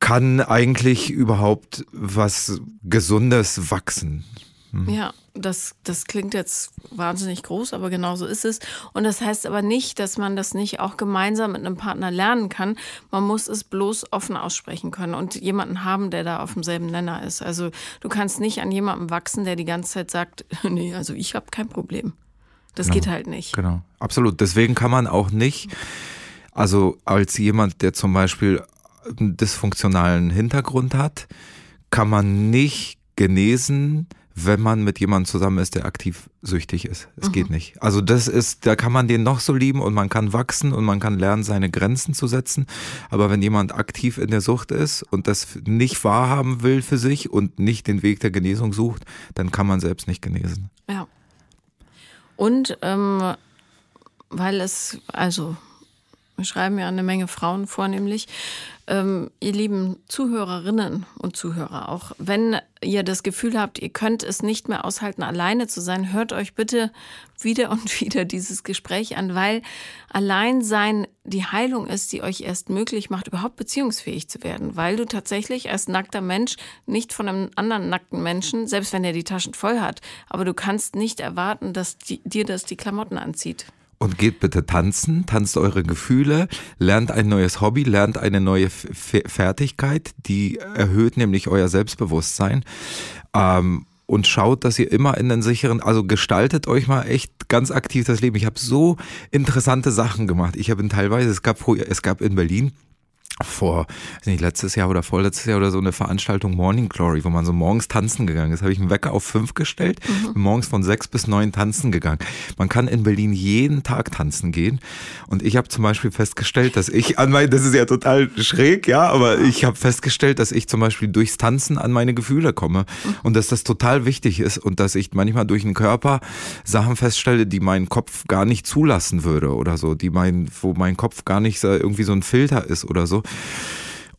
kann eigentlich überhaupt was Gesundes wachsen. Hm. Ja, das, das klingt jetzt wahnsinnig groß, aber genau so ist es. Und das heißt aber nicht, dass man das nicht auch gemeinsam mit einem Partner lernen kann. Man muss es bloß offen aussprechen können und jemanden haben, der da auf demselben Nenner ist. Also du kannst nicht an jemandem wachsen, der die ganze Zeit sagt, (laughs) nee, also ich habe kein Problem. Das genau, geht halt nicht. Genau, absolut. Deswegen kann man auch nicht, also als jemand, der zum Beispiel einen dysfunktionalen Hintergrund hat, kann man nicht genesen, wenn man mit jemandem zusammen ist, der aktiv süchtig ist. Es mhm. geht nicht. Also das ist, da kann man den noch so lieben und man kann wachsen und man kann lernen, seine Grenzen zu setzen. Aber wenn jemand aktiv in der Sucht ist und das nicht wahrhaben will für sich und nicht den Weg der Genesung sucht, dann kann man selbst nicht genesen. Ja. Und ähm, weil es, also wir schreiben ja eine Menge Frauen vornehmlich, ähm, ihr lieben Zuhörerinnen und Zuhörer auch, wenn ihr das Gefühl habt, ihr könnt es nicht mehr aushalten, alleine zu sein, hört euch bitte wieder und (laughs) wieder dieses Gespräch an, weil Alleinsein die Heilung ist, die euch erst möglich macht, überhaupt beziehungsfähig zu werden, weil du tatsächlich als nackter Mensch nicht von einem anderen nackten Menschen, selbst wenn er die Taschen voll hat, aber du kannst nicht erwarten, dass die, dir das die Klamotten anzieht und geht bitte tanzen, tanzt eure Gefühle, lernt ein neues Hobby, lernt eine neue F Fertigkeit, die erhöht nämlich euer Selbstbewusstsein. Ähm, und schaut, dass ihr immer in den sicheren, also gestaltet euch mal echt ganz aktiv das Leben. Ich habe so interessante Sachen gemacht. Ich habe teilweise, es gab, es gab in Berlin vor, nicht, letztes Jahr oder vorletztes Jahr oder so eine Veranstaltung Morning Glory, wo man so morgens tanzen gegangen ist. Habe ich einen Wecker auf fünf gestellt, mhm. morgens von sechs bis neun tanzen gegangen. Man kann in Berlin jeden Tag tanzen gehen. Und ich habe zum Beispiel festgestellt, dass ich an mein, das ist ja total schräg, ja, aber ich habe festgestellt, dass ich zum Beispiel durchs Tanzen an meine Gefühle komme mhm. und dass das total wichtig ist und dass ich manchmal durch den Körper Sachen feststelle, die mein Kopf gar nicht zulassen würde oder so, die mein, wo mein Kopf gar nicht irgendwie so ein Filter ist oder so.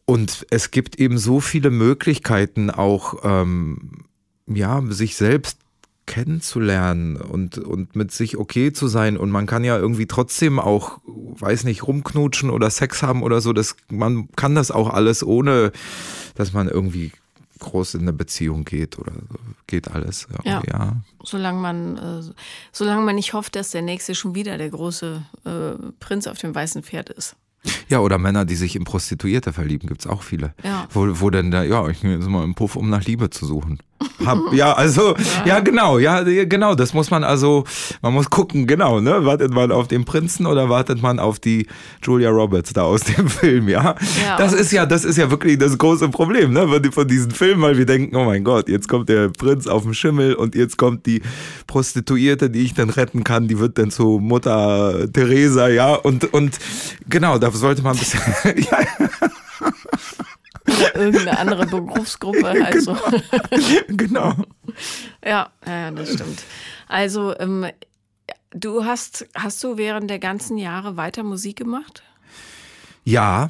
Und es gibt eben so viele Möglichkeiten, auch ähm, ja, sich selbst kennenzulernen und, und mit sich okay zu sein. Und man kann ja irgendwie trotzdem auch, weiß nicht, rumknutschen oder Sex haben oder so. Das, man kann das auch alles, ohne dass man irgendwie groß in eine Beziehung geht oder geht alles. Ja, ja. Solange man, äh, solange man nicht hofft, dass der nächste schon wieder der große äh, Prinz auf dem weißen Pferd ist. Ja, oder Männer, die sich in Prostituierte verlieben, gibt es auch viele. Ja. Wo, wo denn da, ja, ich gehe jetzt mal im Puff, um nach Liebe zu suchen. Hab, ja, also, ja. (laughs) ja. genau, ja, genau, das muss man also, man muss gucken, genau, ne, wartet man auf den Prinzen oder wartet man auf die Julia Roberts da aus dem (laughs) Film, ja? ja das ist ja, das ist ja wirklich das große Problem, ne, von, von diesen Filmen, weil wir denken, oh mein Gott, jetzt kommt der Prinz auf dem Schimmel und jetzt kommt die Prostituierte, die ich dann retten kann, die wird dann zu Mutter Teresa, ja, und, und genau, da sollte man ein bisschen, (laughs) ja. Oder irgendeine andere Berufsgruppe. (laughs) Also. (laughs) Genau. genau. Ja, ja, das stimmt. Also, ähm, du hast, hast du während der ganzen Jahre weiter Musik gemacht? Ja,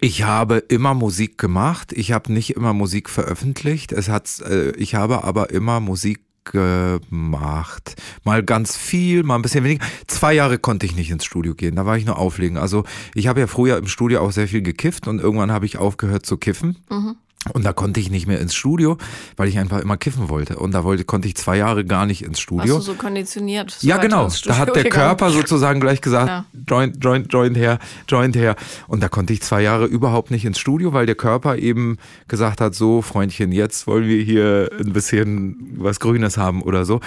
Ich habe immer Musik gemacht. Ich habe nicht immer Musik veröffentlicht. Es hat, äh, ich habe aber immer Musik gemacht. Mal ganz viel, mal ein bisschen weniger. Zwei Jahre konnte ich nicht ins Studio gehen, da war ich nur auflegen. Also ich habe ja früher im Studio auch sehr viel gekifft und irgendwann habe ich aufgehört zu kiffen. Mhm. Und da konnte ich nicht mehr ins Studio, weil ich einfach immer kiffen wollte. Und da wollte, konnte ich zwei Jahre gar nicht ins Studio. Warst du so konditioniert? So ja, genau. Da hat der gegangen. Körper sozusagen gleich gesagt, ja. Joint, Joint, Joint her, Joint her. Und da konnte ich zwei Jahre überhaupt nicht ins Studio, weil der Körper eben gesagt hat, so Freundchen, jetzt wollen wir hier ein bisschen was Grünes haben oder so.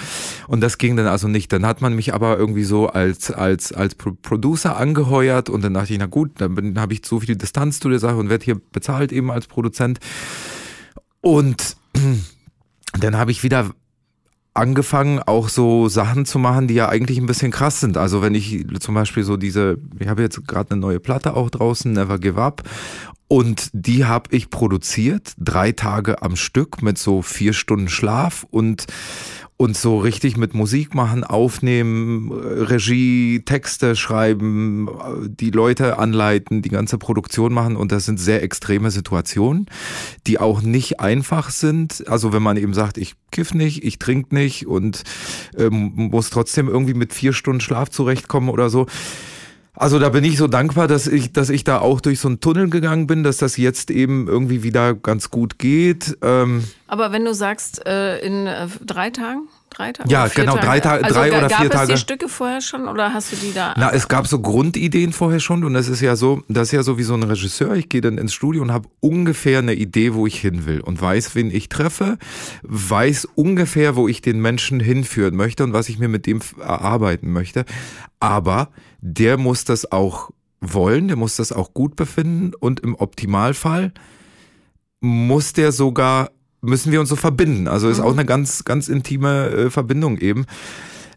Und das ging dann also nicht. Dann hat man mich aber irgendwie so als, als, als Producer angeheuert und dann dachte ich, na gut, dann habe ich so viel Distanz zu der Sache und werde hier bezahlt eben als Produzent. Und (clears throat) dann habe ich wieder angefangen, auch so Sachen zu machen, die ja eigentlich ein bisschen krass sind. Also wenn ich zum Beispiel so diese, ich habe jetzt gerade eine neue Platte auch draußen, Never Give Up. Und die habe ich produziert, drei Tage am Stück mit so vier Stunden Schlaf und und so richtig mit Musik machen, aufnehmen, Regie, Texte schreiben, die Leute anleiten, die ganze Produktion machen und das sind sehr extreme Situationen, die auch nicht einfach sind. Also wenn man eben sagt, ich kiff nicht, ich trink nicht und ähm, muss trotzdem irgendwie mit vier Stunden Schlaf zurechtkommen oder so. Also da bin ich so dankbar, dass ich, dass ich da auch durch so einen Tunnel gegangen bin, dass das jetzt eben irgendwie wieder ganz gut geht. Ähm Aber wenn du sagst, äh, in äh, drei Tagen? Drei Tage? Ja, genau, drei, Ta also drei oder vier Tage. Gab es die Stücke vorher schon oder hast du die da? Na, es gab so Grundideen vorher schon und das ist ja so, das ist ja so wie so ein Regisseur. Ich gehe dann ins Studio und habe ungefähr eine Idee, wo ich hin will und weiß, wen ich treffe, weiß ungefähr, wo ich den Menschen hinführen möchte und was ich mir mit dem erarbeiten möchte. Aber der muss das auch wollen, der muss das auch gut befinden und im Optimalfall muss der sogar, müssen wir uns so verbinden. Also ist mhm. auch eine ganz, ganz intime äh, Verbindung eben.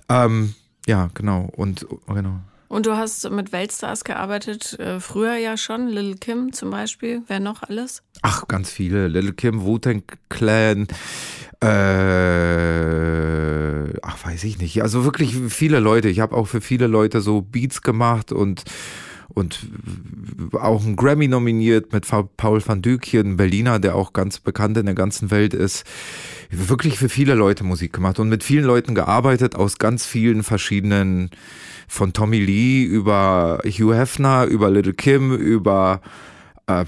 Ähm, ja, genau. Und genau. Und du hast mit Weltstars gearbeitet, äh, früher ja schon, Little Kim zum Beispiel. Wer noch alles? Ach, ganz viele. Little Kim, Wu-Tang Clan, äh, ach, weiß ich nicht. Also wirklich viele Leute. Ich habe auch für viele Leute so Beats gemacht und und auch einen Grammy nominiert mit Paul van Dykjen, Berliner, der auch ganz bekannt in der ganzen Welt ist. Wirklich für viele Leute Musik gemacht und mit vielen Leuten gearbeitet aus ganz vielen verschiedenen, von Tommy Lee über Hugh Hefner, über Little Kim, über äh,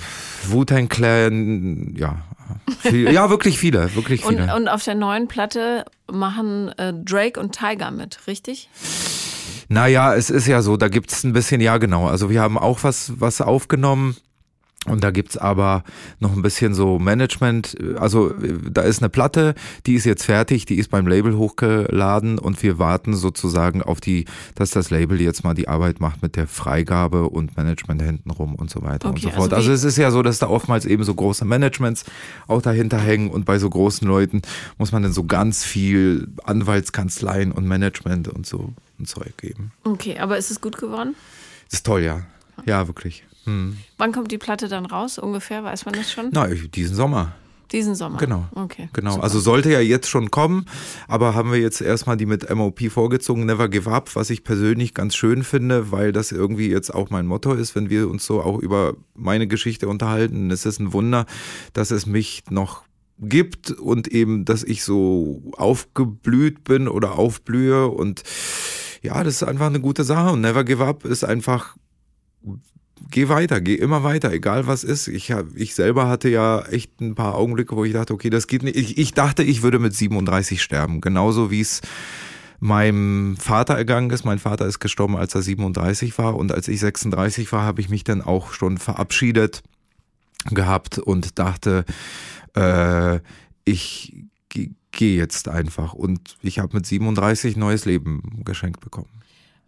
Wu-Tang Clan, ja. Viel, ja, wirklich viele, wirklich viele. Und, und auf der neuen Platte machen äh, Drake und Tiger mit, richtig? Naja, es ist ja so, da gibt es ein bisschen, ja genau. Also wir haben auch was, was aufgenommen. Und da gibt's aber noch ein bisschen so Management. Also da ist eine Platte, die ist jetzt fertig, die ist beim Label hochgeladen und wir warten sozusagen auf die, dass das Label jetzt mal die Arbeit macht mit der Freigabe und Management hintenrum und so weiter okay, und so fort. Also, also es ist ja so, dass da oftmals eben so große Managements auch dahinter hängen und bei so großen Leuten muss man dann so ganz viel Anwaltskanzleien und Management und so ein Zeug geben. Okay, aber ist es gut geworden? ist toll, ja. Ja, wirklich. Hm. Wann kommt die Platte dann raus? Ungefähr, weiß man das schon? Na, diesen Sommer. Diesen Sommer. Genau. Okay. Genau. Super. Also sollte ja jetzt schon kommen, aber haben wir jetzt erstmal die mit MOP vorgezogen, Never Give Up, was ich persönlich ganz schön finde, weil das irgendwie jetzt auch mein Motto ist, wenn wir uns so auch über meine Geschichte unterhalten. Es ist ein Wunder, dass es mich noch gibt und eben, dass ich so aufgeblüht bin oder aufblühe und ja, das ist einfach eine gute Sache und Never Give Up ist einfach geh weiter, geh immer weiter, egal was ist. Ich, hab, ich selber hatte ja echt ein paar Augenblicke, wo ich dachte, okay, das geht nicht. Ich, ich dachte, ich würde mit 37 sterben, genauso wie es meinem Vater ergangen ist. Mein Vater ist gestorben, als er 37 war und als ich 36 war, habe ich mich dann auch schon verabschiedet gehabt und dachte, äh, ich gehe jetzt einfach und ich habe mit 37 neues Leben geschenkt bekommen.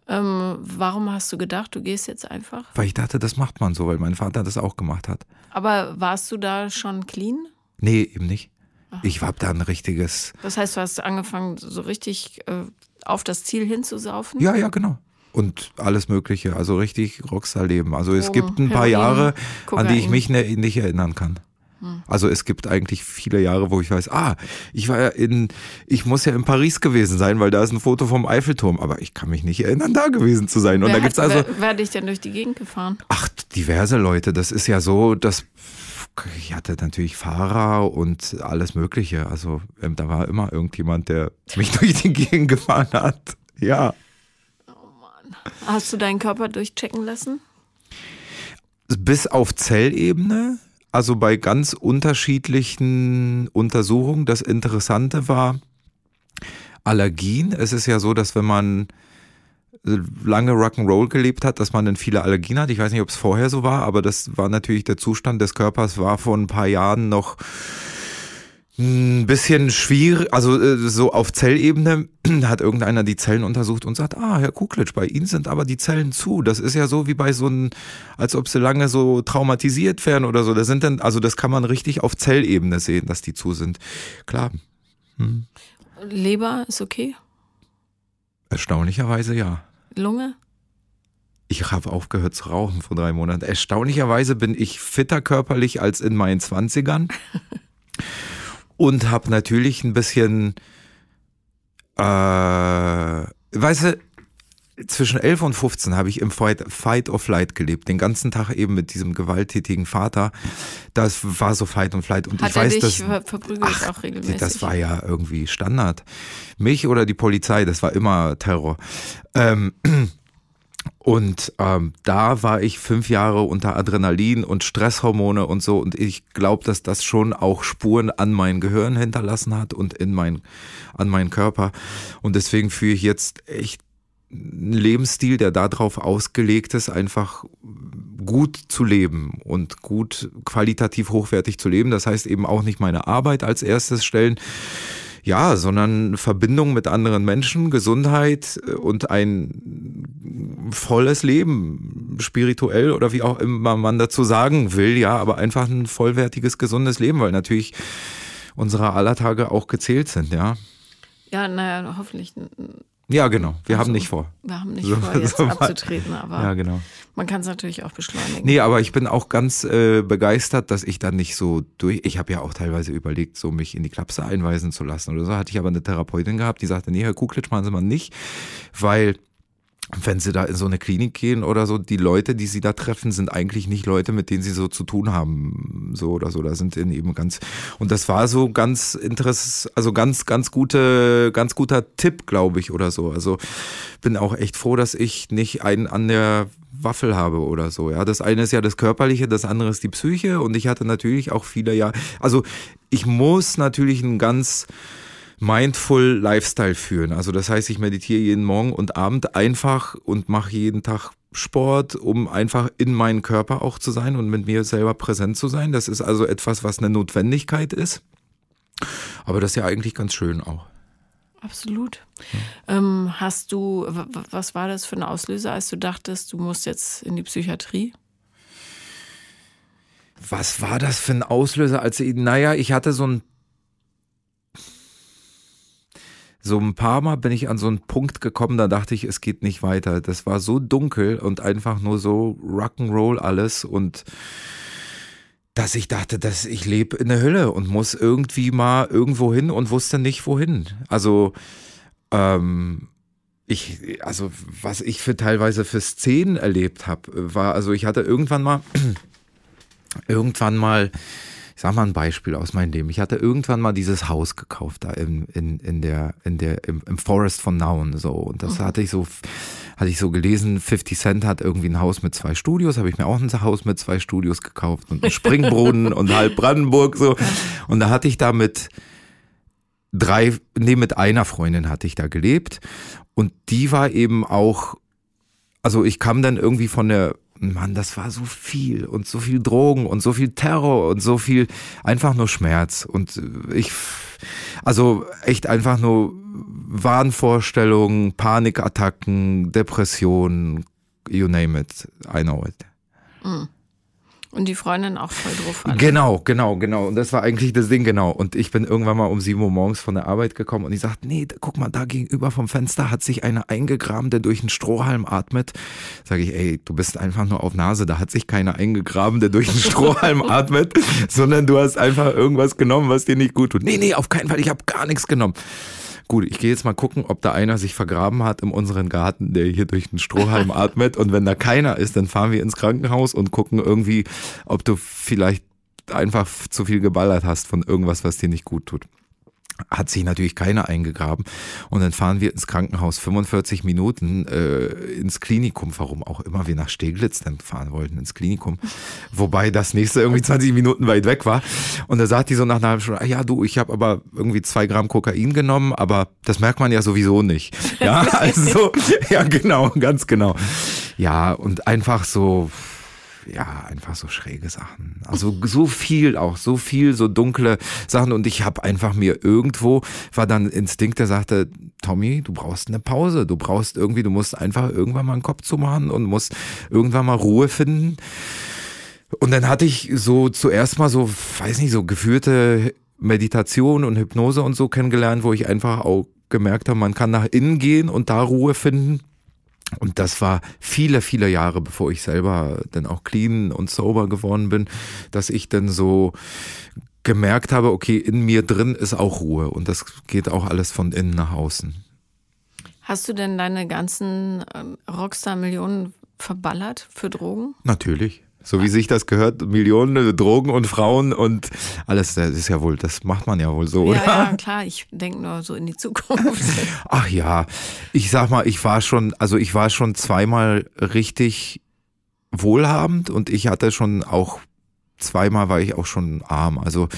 Ähm, warum hast du gedacht, du gehst jetzt einfach? Weil ich dachte, das macht man so, weil mein Vater das auch gemacht hat. Aber warst du da schon clean? Nee, eben nicht. Ach. Ich habe da ein richtiges. Das heißt, du hast angefangen, so richtig äh, auf das Ziel hinzusaufen? Ja, ja, genau. Und alles Mögliche, also richtig Rockstar-Leben. Also es gibt ein paar Heroin, Jahre, Kokain. an die ich mich ne, nicht erinnern kann. Also es gibt eigentlich viele Jahre, wo ich weiß, ah, ich war ja in, ich muss ja in Paris gewesen sein, weil da ist ein Foto vom Eiffelturm, aber ich kann mich nicht erinnern, da gewesen zu sein. Und wer da gibt's also. Wer, wer dich denn durch die Gegend gefahren? Ach, diverse Leute. Das ist ja so, dass ich hatte natürlich Fahrer und alles Mögliche. Also ähm, da war immer irgendjemand, der mich (laughs) durch die Gegend gefahren hat. Ja. Oh Mann. Hast du deinen Körper durchchecken lassen? Bis auf Zellebene also bei ganz unterschiedlichen Untersuchungen. Das Interessante war Allergien. Es ist ja so, dass wenn man lange Rock'n'Roll gelebt hat, dass man dann viele Allergien hat. Ich weiß nicht, ob es vorher so war, aber das war natürlich der Zustand des Körpers, war vor ein paar Jahren noch ein bisschen schwierig, also äh, so auf Zellebene (clears throat) hat irgendeiner die Zellen untersucht und sagt, ah, Herr Kuklitsch, bei Ihnen sind aber die Zellen zu. Das ist ja so wie bei so einem, als ob sie lange so traumatisiert wären oder so. Das sind dann, also das kann man richtig auf Zellebene sehen, dass die zu sind. Klar. Hm. Leber ist okay? Erstaunlicherweise ja. Lunge? Ich habe aufgehört zu rauchen vor drei Monaten. Erstaunlicherweise bin ich fitter körperlich als in meinen Zwanzigern. (laughs) und habe natürlich ein bisschen, äh, weißt du, zwischen 11 und 15 habe ich im Fight, Fight or Flight gelebt. Den ganzen Tag eben mit diesem gewalttätigen Vater. Das war so Fight und Flight. Und Hat ich weiß, dass, verprügelt ach, auch regelmäßig? Das war ja irgendwie Standard. Mich oder die Polizei, das war immer Terror. Ähm, und ähm, da war ich fünf Jahre unter Adrenalin und Stresshormone und so. Und ich glaube, dass das schon auch Spuren an mein Gehirn hinterlassen hat und in mein, an meinen Körper. Und deswegen führe ich jetzt echt einen Lebensstil, der darauf ausgelegt ist, einfach gut zu leben und gut qualitativ hochwertig zu leben. Das heißt eben auch nicht meine Arbeit als erstes stellen, ja, sondern Verbindung mit anderen Menschen, Gesundheit äh, und ein volles Leben, spirituell oder wie auch immer man dazu sagen will, ja, aber einfach ein vollwertiges, gesundes Leben, weil natürlich unsere aller Tage auch gezählt sind, ja. Ja, naja, hoffentlich ja, genau. Wir also, haben nicht vor. Wir haben nicht so, vor, jetzt (laughs) so abzutreten, aber ja, genau. man kann es natürlich auch beschleunigen. Nee, aber ich bin auch ganz äh, begeistert, dass ich dann nicht so durch. Ich habe ja auch teilweise überlegt, so mich in die Klapse einweisen zu lassen oder so. Hatte ich aber eine Therapeutin gehabt, die sagte, nee, Herr Kuklitsch, machen Sie mal nicht, weil wenn sie da in so eine Klinik gehen oder so, die Leute, die sie da treffen, sind eigentlich nicht Leute, mit denen sie so zu tun haben, so oder so. Da sind eben ganz, und das war so ganz interessant, also ganz, ganz gute, ganz guter Tipp, glaube ich, oder so. Also bin auch echt froh, dass ich nicht einen an der Waffel habe oder so. Ja, das eine ist ja das Körperliche, das andere ist die Psyche und ich hatte natürlich auch viele Jahre, also ich muss natürlich ein ganz, Mindful Lifestyle führen. Also das heißt, ich meditiere jeden Morgen und Abend einfach und mache jeden Tag Sport, um einfach in meinen Körper auch zu sein und mit mir selber präsent zu sein. Das ist also etwas, was eine Notwendigkeit ist. Aber das ist ja eigentlich ganz schön auch. Absolut. Ja. Ähm, hast du, was war das für ein Auslöser, als du dachtest, du musst jetzt in die Psychiatrie? Was war das für ein Auslöser? Als ich, naja, ich hatte so ein so ein paar Mal bin ich an so einen Punkt gekommen, da dachte ich, es geht nicht weiter. Das war so dunkel und einfach nur so Rock'n'Roll alles und dass ich dachte, dass ich lebe in der Hölle und muss irgendwie mal irgendwo hin und wusste nicht wohin. Also ähm, ich, also was ich für teilweise für Szenen erlebt habe, war, also ich hatte irgendwann mal, (clears throat) irgendwann mal sag mal ein Beispiel aus meinem Leben. Ich hatte irgendwann mal dieses Haus gekauft da im, in, in der, in der, im, im Forest von Nauen so. Und das mhm. hatte ich so, hatte ich so gelesen, 50 Cent hat irgendwie ein Haus mit zwei Studios, habe ich mir auch ein Haus mit zwei Studios gekauft und einen Springbrunnen (laughs) und halb Brandenburg so. Und da hatte ich da mit drei, nee, mit einer Freundin hatte ich da gelebt. Und die war eben auch, also ich kam dann irgendwie von der Mann, das war so viel und so viel Drogen und so viel Terror und so viel einfach nur Schmerz und ich, also echt einfach nur Wahnvorstellungen, Panikattacken, Depressionen, you name it, I know it. Mhm. Und die Freundin auch voll drauf. Alle. Genau, genau, genau. Und das war eigentlich das Ding, genau. Und ich bin irgendwann mal um 7 Uhr morgens von der Arbeit gekommen und ich sagte, nee, guck mal, da gegenüber vom Fenster hat sich einer eingegraben, der durch einen Strohhalm atmet. Sage ich, ey, du bist einfach nur auf Nase, da hat sich keiner eingegraben, der durch einen (laughs) Strohhalm atmet, sondern du hast einfach irgendwas genommen, was dir nicht gut tut. Nee, nee, auf keinen Fall, ich habe gar nichts genommen. Gut, ich gehe jetzt mal gucken, ob da einer sich vergraben hat in unserem Garten, der hier durch den Strohhalm (laughs) atmet. Und wenn da keiner ist, dann fahren wir ins Krankenhaus und gucken irgendwie, ob du vielleicht einfach zu viel geballert hast von irgendwas, was dir nicht gut tut hat sich natürlich keiner eingegraben. Und dann fahren wir ins Krankenhaus 45 Minuten äh, ins Klinikum, warum auch immer wir nach Steglitz dann fahren wollten, ins Klinikum. Wobei das nächste irgendwie 20 Minuten weit weg war. Und da sagt die so nach einer halben Stunde, ah, ja du, ich habe aber irgendwie zwei Gramm Kokain genommen, aber das merkt man ja sowieso nicht. Ja, (laughs) also, ja genau, ganz genau. Ja, und einfach so ja, einfach so schräge Sachen. Also so viel auch, so viel, so dunkle Sachen. Und ich habe einfach mir irgendwo, war dann Instinkt, der sagte, Tommy, du brauchst eine Pause. Du brauchst irgendwie, du musst einfach irgendwann mal einen Kopf zumachen und musst irgendwann mal Ruhe finden. Und dann hatte ich so zuerst mal so, weiß nicht, so geführte Meditation und Hypnose und so kennengelernt, wo ich einfach auch gemerkt habe, man kann nach innen gehen und da Ruhe finden. Und das war viele, viele Jahre, bevor ich selber dann auch clean und sober geworden bin, dass ich dann so gemerkt habe, okay, in mir drin ist auch Ruhe und das geht auch alles von innen nach außen. Hast du denn deine ganzen ähm, Rockstar-Millionen verballert für Drogen? Natürlich. So wie sich das gehört, Millionen Drogen und Frauen und alles, das ist ja wohl, das macht man ja wohl so, oder? Ja, ja klar, ich denke nur so in die Zukunft. (laughs) Ach ja, ich sag mal, ich war schon, also ich war schon zweimal richtig wohlhabend und ich hatte schon auch, zweimal war ich auch schon arm. Also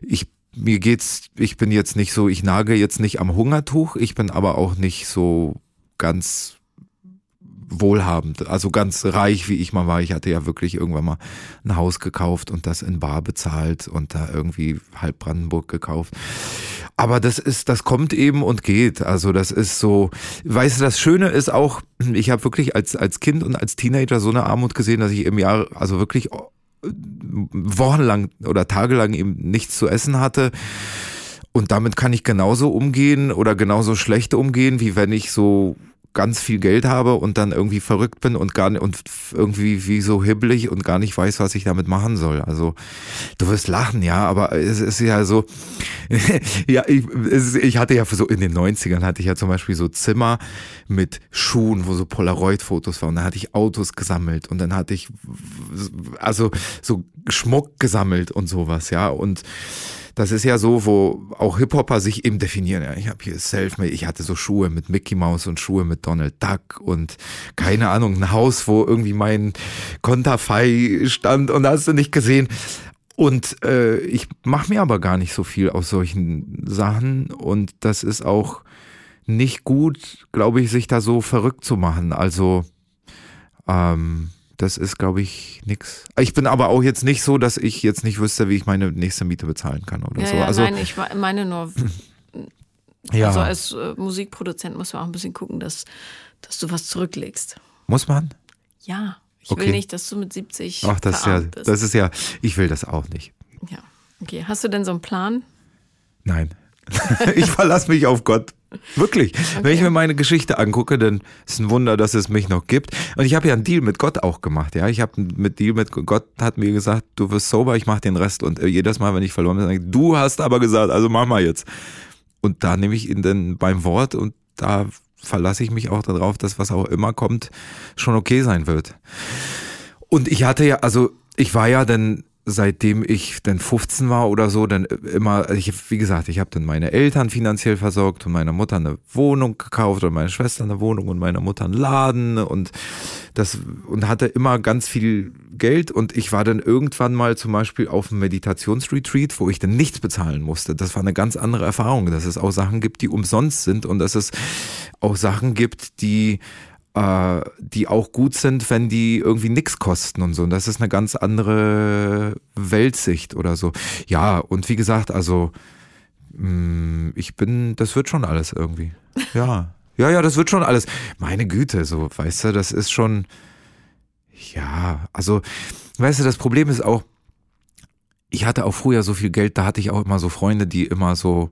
ich mir geht's, ich bin jetzt nicht so, ich nage jetzt nicht am Hungertuch, ich bin aber auch nicht so ganz wohlhabend, also ganz reich, wie ich mal war. Ich hatte ja wirklich irgendwann mal ein Haus gekauft und das in Bar bezahlt und da irgendwie halb Brandenburg gekauft. Aber das ist, das kommt eben und geht. Also das ist so, weißt du, das Schöne ist auch, ich habe wirklich als, als Kind und als Teenager so eine Armut gesehen, dass ich im Jahr, also wirklich wochenlang oder tagelang eben nichts zu essen hatte. Und damit kann ich genauso umgehen oder genauso schlecht umgehen, wie wenn ich so ganz viel Geld habe und dann irgendwie verrückt bin und gar und irgendwie wie so hibbelig und gar nicht weiß, was ich damit machen soll. Also du wirst lachen, ja, aber es ist ja so, (laughs) ja, ich, es, ich hatte ja so in den 90ern hatte ich ja zum Beispiel so Zimmer mit Schuhen, wo so Polaroid-Fotos waren. Da hatte ich Autos gesammelt und dann hatte ich also so Schmuck gesammelt und sowas, ja. Und das ist ja so, wo auch Hip-Hopper sich eben definieren. Ja, ich habe hier Selfmade, ich hatte so Schuhe mit Mickey Mouse und Schuhe mit Donald Duck und keine Ahnung, ein Haus, wo irgendwie mein Konterfei stand und hast du nicht gesehen. Und äh, ich mache mir aber gar nicht so viel aus solchen Sachen und das ist auch nicht gut, glaube ich, sich da so verrückt zu machen. Also ähm, das ist, glaube ich, nix. Ich bin aber auch jetzt nicht so, dass ich jetzt nicht wüsste, wie ich meine nächste Miete bezahlen kann oder ja, so. Ja, also, nein, ich meine nur, (clears throat) ja. also als äh, Musikproduzent muss man auch ein bisschen gucken, dass, dass du was zurücklegst. Muss man? Ja. Ich okay. will nicht, dass du mit 70 Ach, das ist ja, bist. das ist ja, ich will das auch nicht. Ja. Okay. Hast du denn so einen Plan? Nein. (laughs) ich verlasse mich auf Gott. Wirklich. Okay. Wenn ich mir meine Geschichte angucke, dann ist es ein Wunder, dass es mich noch gibt. Und ich habe ja einen Deal mit Gott auch gemacht. Ja, ich habe mit Deal mit Gott hat mir gesagt, du wirst sober, ich mache den Rest. Und äh, jedes Mal, wenn ich verloren bin, sage ich, du hast aber gesagt, also mach mal jetzt. Und da nehme ich ihn dann beim Wort und da verlasse ich mich auch darauf, dass was auch immer kommt, schon okay sein wird. Und ich hatte ja, also ich war ja dann seitdem ich dann 15 war oder so, dann immer, ich, wie gesagt, ich habe dann meine Eltern finanziell versorgt und meiner Mutter eine Wohnung gekauft und meine Schwester eine Wohnung und meiner Mutter einen Laden und das und hatte immer ganz viel Geld und ich war dann irgendwann mal zum Beispiel auf einem Meditationsretreat, wo ich dann nichts bezahlen musste. Das war eine ganz andere Erfahrung, dass es auch Sachen gibt, die umsonst sind und dass es auch Sachen gibt, die äh, die auch gut sind, wenn die irgendwie nichts kosten und so. Und das ist eine ganz andere Weltsicht oder so. Ja, und wie gesagt, also mh, mm, ich bin, das wird schon alles irgendwie. Ja. Ja, ja, das wird schon alles. Meine Güte, so, weißt du, das ist schon, ja, also weißt du, das Problem ist auch, ich hatte auch früher so viel Geld, da hatte ich auch immer so Freunde, die immer so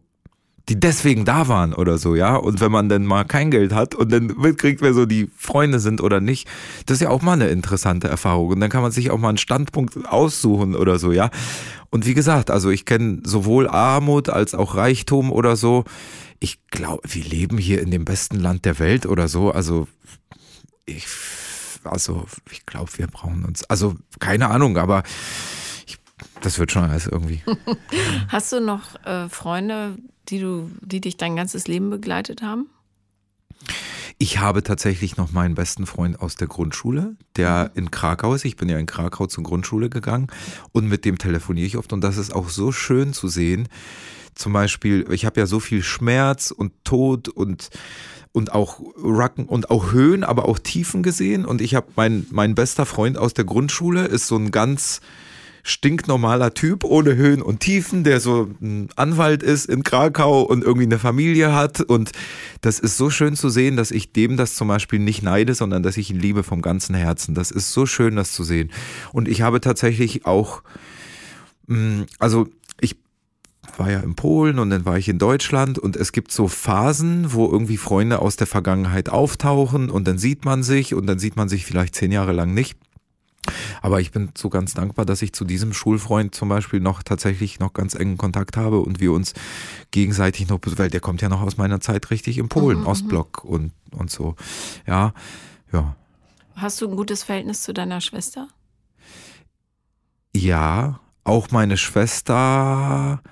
die deswegen da waren oder so, ja. Und wenn man dann mal kein Geld hat und dann mitkriegt, wer so die Freunde sind oder nicht, das ist ja auch mal eine interessante Erfahrung. Und dann kann man sich auch mal einen Standpunkt aussuchen oder so, ja. Und wie gesagt, also ich kenne sowohl Armut als auch Reichtum oder so. Ich glaube, wir leben hier in dem besten Land der Welt oder so. Also ich, also ich glaube, wir brauchen uns, also keine Ahnung, aber ich, das wird schon alles irgendwie. (laughs) Hast du noch äh, Freunde, die du, die dich dein ganzes Leben begleitet haben? Ich habe tatsächlich noch meinen besten Freund aus der Grundschule, der mhm. in Krakau ist. Ich bin ja in Krakau zur Grundschule gegangen und mit dem telefoniere ich oft. Und das ist auch so schön zu sehen. Zum Beispiel, ich habe ja so viel Schmerz und Tod und und auch Racken und auch Höhen, aber auch Tiefen gesehen. Und ich habe mein, mein bester Freund aus der Grundschule ist so ein ganz stinknormaler Typ ohne Höhen und Tiefen, der so ein Anwalt ist in Krakau und irgendwie eine Familie hat. Und das ist so schön zu sehen, dass ich dem das zum Beispiel nicht neide, sondern dass ich ihn liebe vom ganzen Herzen. Das ist so schön, das zu sehen. Und ich habe tatsächlich auch, mm, also ich war ja in Polen und dann war ich in Deutschland und es gibt so Phasen, wo irgendwie Freunde aus der Vergangenheit auftauchen und dann sieht man sich und dann sieht man sich vielleicht zehn Jahre lang nicht. Aber ich bin so ganz dankbar, dass ich zu diesem Schulfreund zum Beispiel noch tatsächlich noch ganz engen Kontakt habe und wir uns gegenseitig noch, weil der kommt ja noch aus meiner Zeit richtig in Polen, mhm, mhm. Ostblock und, und so. Ja, ja. Hast du ein gutes Verhältnis zu deiner Schwester? Ja, auch meine Schwester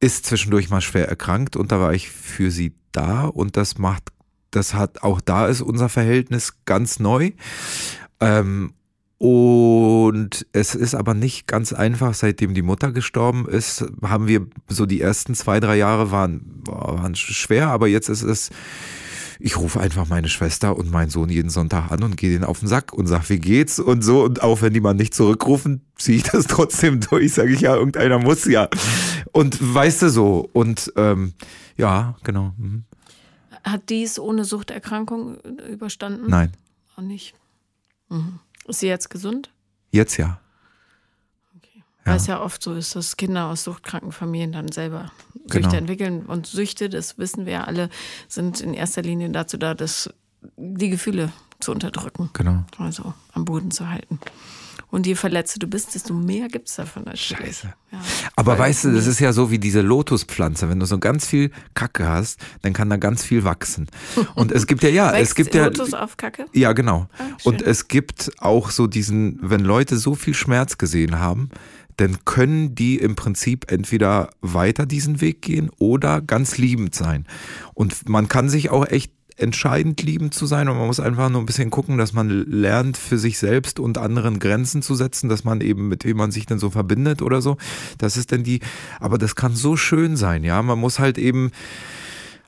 ist zwischendurch mal schwer erkrankt und da war ich für sie da und das macht, das hat, auch da ist unser Verhältnis ganz neu. Ähm, und es ist aber nicht ganz einfach, seitdem die Mutter gestorben ist, haben wir so die ersten zwei, drei Jahre waren, waren schwer, aber jetzt ist es, ich rufe einfach meine Schwester und meinen Sohn jeden Sonntag an und gehe denen auf den Sack und sag, wie geht's und so. Und auch wenn die mal nicht zurückrufen, ziehe ich das (laughs) trotzdem durch, sage ich ja, irgendeiner muss ja. Und weißt du so. Und ähm, ja, genau. Mhm. Hat dies ohne Suchterkrankung überstanden? Nein. Auch nicht. Mhm. Ist sie jetzt gesund? Jetzt ja. Okay. Weil es ja oft so ist, dass Kinder aus suchtkranken Familien dann selber Süchte genau. entwickeln. Und Süchte, das wissen wir ja alle, sind in erster Linie dazu da, dass die Gefühle zu unterdrücken. Genau. Also am Boden zu halten. Und je verletzter du bist, desto mehr gibt es davon. Scheiße. Ja. Aber weißt du, das ist ja so wie diese Lotuspflanze. Wenn du so ganz viel Kacke hast, dann kann da ganz viel wachsen. Und es gibt ja, ja, es gibt ja. Lotus auf Kacke? Ja, genau. Ah, und es gibt auch so diesen, wenn Leute so viel Schmerz gesehen haben, dann können die im Prinzip entweder weiter diesen Weg gehen oder ganz liebend sein. Und man kann sich auch echt entscheidend liebend zu sein und man muss einfach nur ein bisschen gucken, dass man lernt, für sich selbst und anderen Grenzen zu setzen, dass man eben mit wem man sich denn so verbindet oder so. Das ist denn die, aber das kann so schön sein, ja. Man muss halt eben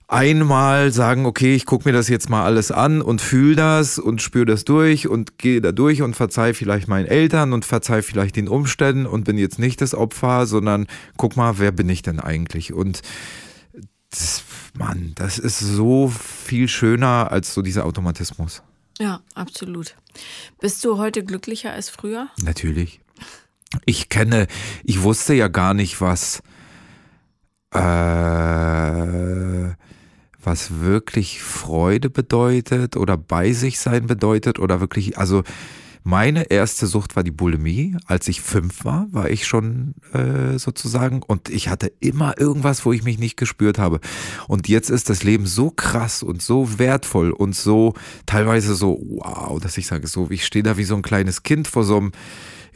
einmal sagen, okay, ich gucke mir das jetzt mal alles an und fühle das und spüre das durch und gehe da durch und verzeih vielleicht meinen Eltern und verzeih vielleicht den Umständen und bin jetzt nicht das Opfer, sondern guck mal, wer bin ich denn eigentlich? Und das Mann, das ist so viel schöner als so dieser Automatismus. Ja, absolut. Bist du heute glücklicher als früher? Natürlich. Ich kenne, ich wusste ja gar nicht, was, äh, was wirklich Freude bedeutet oder bei sich sein bedeutet oder wirklich, also meine erste Sucht war die Bulimie. Als ich fünf war, war ich schon äh, sozusagen und ich hatte immer irgendwas, wo ich mich nicht gespürt habe. Und jetzt ist das Leben so krass und so wertvoll und so teilweise so wow, dass ich sage, so ich stehe da wie so ein kleines Kind vor so einem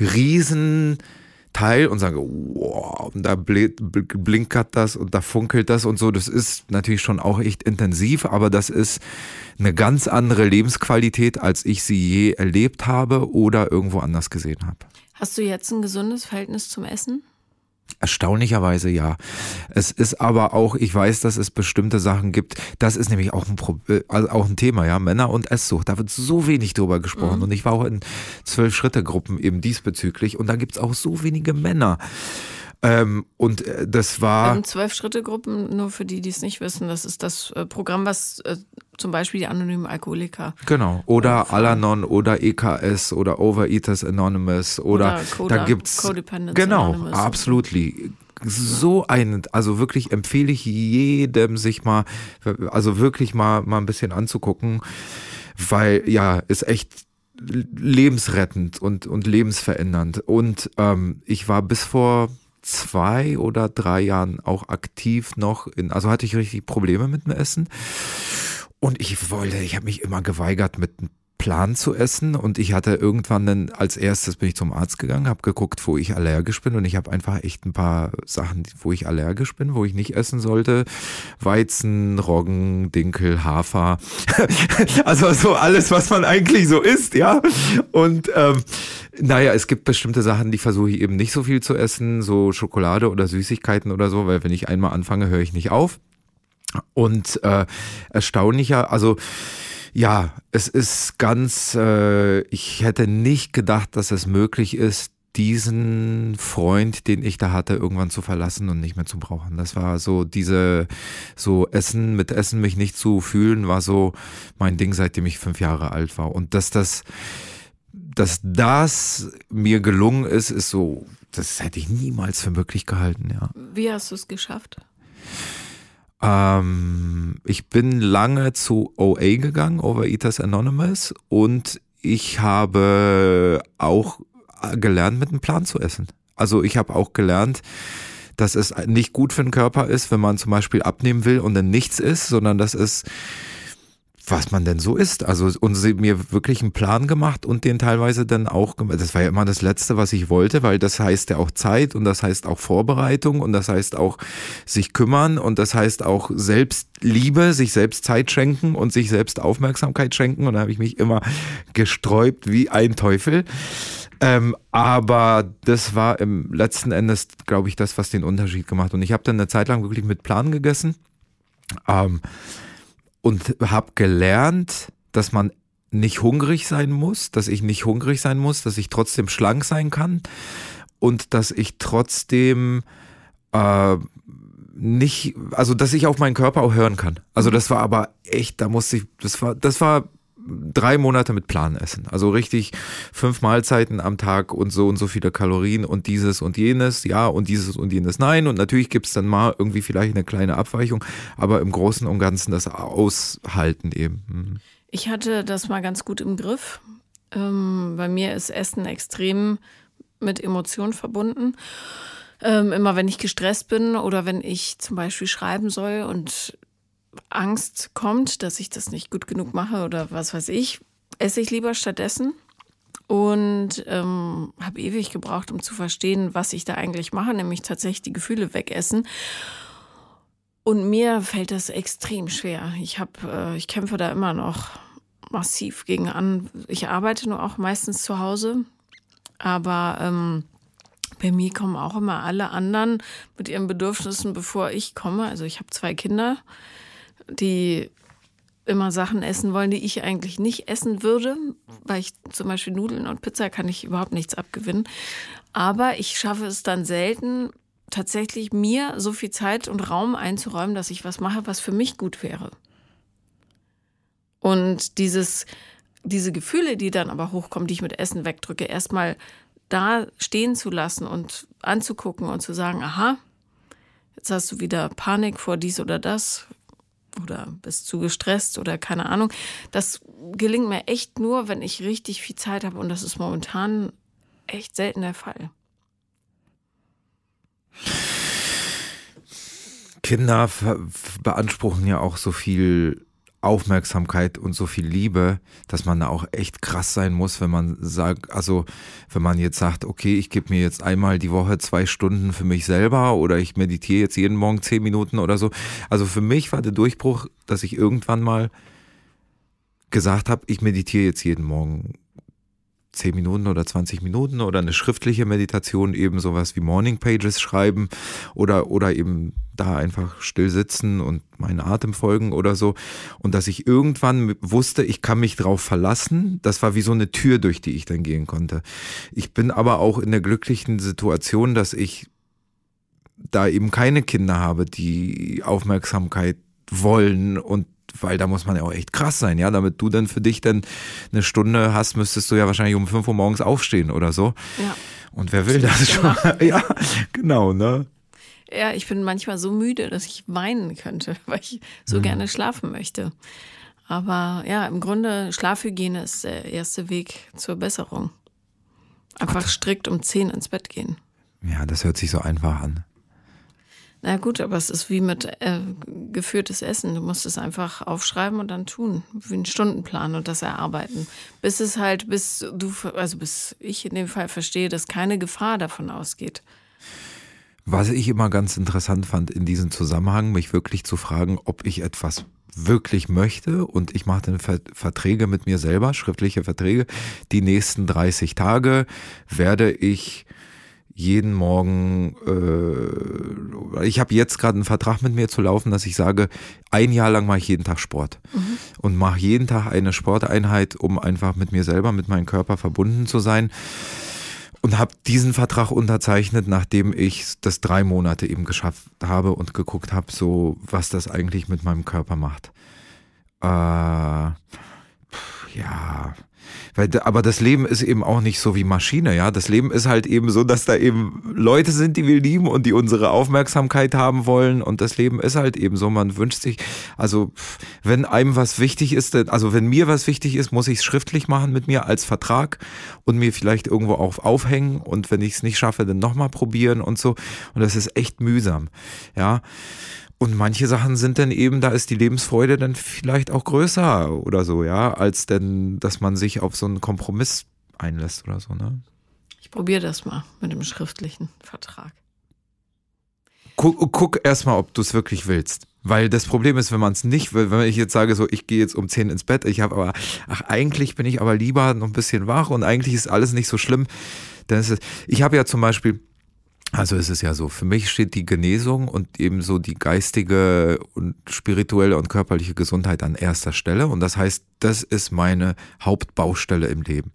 riesen Teil und sage, wow, da blinkert das und da funkelt das und so. Das ist natürlich schon auch echt intensiv, aber das ist eine ganz andere Lebensqualität, als ich sie je erlebt habe oder irgendwo anders gesehen habe. Hast du jetzt ein gesundes Verhältnis zum Essen? Erstaunlicherweise ja. Es ist aber auch, ich weiß, dass es bestimmte Sachen gibt. Das ist nämlich auch ein, äh, also auch ein Thema, ja. Männer und Esssucht. Da wird so wenig drüber gesprochen. Mhm. Und ich war auch in zwölf Schritte Gruppen eben diesbezüglich. Und da gibt es auch so wenige Männer. Ähm, und äh, das war. Ähm, Zwölf-Schritte-Gruppen, nur für die, die es nicht wissen, das ist das äh, Programm, was äh, zum Beispiel die anonymen Alkoholiker. Genau. Oder Alanon oder EKS oder Overeaters Anonymous oder, oder Coda, da gibt's. Codependence genau, Anonymous. absolutely so ein, also wirklich empfehle ich jedem, sich mal, also wirklich mal, mal ein bisschen anzugucken, weil ja, ist echt lebensrettend und, und lebensverändernd. Und ähm, ich war bis vor zwei oder drei Jahren auch aktiv noch in, also hatte ich richtig Probleme mit dem Essen. Und ich wollte, ich habe mich immer geweigert, mit Plan zu essen und ich hatte irgendwann dann als erstes bin ich zum Arzt gegangen, habe geguckt, wo ich allergisch bin und ich habe einfach echt ein paar Sachen, wo ich allergisch bin, wo ich nicht essen sollte. Weizen, Roggen, Dinkel, Hafer, (laughs) also so alles, was man eigentlich so isst, ja. Und ähm, naja, es gibt bestimmte Sachen, die versuche ich eben nicht so viel zu essen, so Schokolade oder Süßigkeiten oder so, weil wenn ich einmal anfange, höre ich nicht auf. Und äh, erstaunlicher, also ja, es ist ganz, äh, ich hätte nicht gedacht, dass es möglich ist, diesen Freund, den ich da hatte, irgendwann zu verlassen und nicht mehr zu brauchen. Das war so diese, so Essen, mit Essen mich nicht zu fühlen, war so mein Ding, seitdem ich fünf Jahre alt war. Und dass das, dass das mir gelungen ist, ist so, das hätte ich niemals für möglich gehalten, ja. Wie hast du es geschafft? Ähm, ich bin lange zu OA gegangen, Overeaters Anonymous, und ich habe auch gelernt, mit einem Plan zu essen. Also ich habe auch gelernt, dass es nicht gut für den Körper ist, wenn man zum Beispiel abnehmen will und dann nichts isst, sondern dass es was man denn so ist. Also und sie mir wirklich einen Plan gemacht und den teilweise dann auch gemacht. Das war ja immer das Letzte, was ich wollte, weil das heißt ja auch Zeit und das heißt auch Vorbereitung und das heißt auch sich kümmern und das heißt auch Selbstliebe, sich selbst Zeit schenken und sich selbst Aufmerksamkeit schenken. Und da habe ich mich immer gesträubt wie ein Teufel. Ähm, aber das war im letzten Endes, glaube ich, das, was den Unterschied gemacht. Und ich habe dann eine Zeit lang wirklich mit Plan gegessen. Ähm, und habe gelernt, dass man nicht hungrig sein muss, dass ich nicht hungrig sein muss, dass ich trotzdem schlank sein kann und dass ich trotzdem äh, nicht, also dass ich auf meinen Körper auch hören kann. Also das war aber echt, da musste ich, das war, das war drei Monate mit Plan essen. Also richtig fünf Mahlzeiten am Tag und so und so viele Kalorien und dieses und jenes, ja, und dieses und jenes, nein. Und natürlich gibt es dann mal irgendwie vielleicht eine kleine Abweichung, aber im Großen und Ganzen das Aushalten eben. Mhm. Ich hatte das mal ganz gut im Griff. Ähm, bei mir ist Essen extrem mit Emotionen verbunden. Ähm, immer wenn ich gestresst bin oder wenn ich zum Beispiel schreiben soll und Angst kommt, dass ich das nicht gut genug mache oder was weiß ich, esse ich lieber stattdessen und ähm, habe ewig gebraucht, um zu verstehen, was ich da eigentlich mache, nämlich tatsächlich die Gefühle wegessen. Und mir fällt das extrem schwer. Ich habe, äh, ich kämpfe da immer noch massiv gegen an. Ich arbeite nur auch meistens zu Hause, aber ähm, bei mir kommen auch immer alle anderen mit ihren Bedürfnissen, bevor ich komme. Also ich habe zwei Kinder die immer Sachen essen wollen, die ich eigentlich nicht essen würde, weil ich zum Beispiel Nudeln und Pizza kann ich überhaupt nichts abgewinnen. Aber ich schaffe es dann selten, tatsächlich mir so viel Zeit und Raum einzuräumen, dass ich was mache, was für mich gut wäre. Und dieses, diese Gefühle, die dann aber hochkommen, die ich mit Essen wegdrücke, erstmal da stehen zu lassen und anzugucken und zu sagen, aha, jetzt hast du wieder Panik vor dies oder das, oder bist zu gestresst oder keine Ahnung. Das gelingt mir echt nur, wenn ich richtig viel Zeit habe und das ist momentan echt selten der Fall. Kinder beanspruchen ja auch so viel Aufmerksamkeit und so viel Liebe, dass man da auch echt krass sein muss, wenn man sagt, also wenn man jetzt sagt, okay, ich gebe mir jetzt einmal die Woche zwei Stunden für mich selber oder ich meditiere jetzt jeden Morgen zehn Minuten oder so. Also für mich war der Durchbruch, dass ich irgendwann mal gesagt habe, ich meditiere jetzt jeden Morgen 10 Minuten oder 20 Minuten oder eine schriftliche Meditation, eben sowas wie Morning Pages schreiben oder, oder eben da einfach still sitzen und meinen Atem folgen oder so. Und dass ich irgendwann wusste, ich kann mich drauf verlassen. Das war wie so eine Tür, durch die ich dann gehen konnte. Ich bin aber auch in der glücklichen Situation, dass ich da eben keine Kinder habe, die Aufmerksamkeit wollen und weil da muss man ja auch echt krass sein, ja, damit du dann für dich dann eine Stunde hast, müsstest du ja wahrscheinlich um 5 Uhr morgens aufstehen oder so. Ja. Und wer will das, schon? (laughs) ja, genau, ne? Ja, ich bin manchmal so müde, dass ich weinen könnte, (laughs) weil ich so mhm. gerne schlafen möchte. Aber ja, im Grunde Schlafhygiene ist der erste Weg zur Besserung. Einfach Gott. strikt um 10 ins Bett gehen. Ja, das hört sich so einfach an. Na gut, aber es ist wie mit äh, geführtes Essen. Du musst es einfach aufschreiben und dann tun, wie einen Stundenplan und das erarbeiten. Bis es halt, bis du, also bis ich in dem Fall verstehe, dass keine Gefahr davon ausgeht. Was ich immer ganz interessant fand in diesem Zusammenhang, mich wirklich zu fragen, ob ich etwas wirklich möchte und ich mache dann Verträge mit mir selber, schriftliche Verträge. Die nächsten 30 Tage werde ich jeden Morgen, äh, ich habe jetzt gerade einen Vertrag mit mir zu laufen, dass ich sage, ein Jahr lang mache ich jeden Tag Sport mhm. und mache jeden Tag eine Sporteinheit, um einfach mit mir selber, mit meinem Körper verbunden zu sein. Und habe diesen Vertrag unterzeichnet, nachdem ich das drei Monate eben geschafft habe und geguckt habe, so was das eigentlich mit meinem Körper macht. Äh, ja, weil, aber das Leben ist eben auch nicht so wie Maschine, ja. Das Leben ist halt eben so, dass da eben Leute sind, die wir lieben und die unsere Aufmerksamkeit haben wollen. Und das Leben ist halt eben so. Man wünscht sich, also wenn einem was wichtig ist, also wenn mir was wichtig ist, muss ich es schriftlich machen mit mir als Vertrag und mir vielleicht irgendwo auch aufhängen. Und wenn ich es nicht schaffe, dann nochmal probieren und so. Und das ist echt mühsam, ja. Und manche Sachen sind dann eben, da ist die Lebensfreude dann vielleicht auch größer oder so, ja, als denn, dass man sich auf so einen Kompromiss einlässt oder so, ne? Ich probiere das mal mit dem schriftlichen Vertrag. Guck, guck erstmal, ob du es wirklich willst. Weil das Problem ist, wenn man es nicht will, wenn ich jetzt sage, so, ich gehe jetzt um 10 ins Bett, ich habe aber, ach, eigentlich bin ich aber lieber noch ein bisschen wach und eigentlich ist alles nicht so schlimm. Dann ist es, ich habe ja zum Beispiel, also es ist ja so, für mich steht die Genesung und ebenso die geistige und spirituelle und körperliche Gesundheit an erster Stelle. Und das heißt, das ist meine Hauptbaustelle im Leben.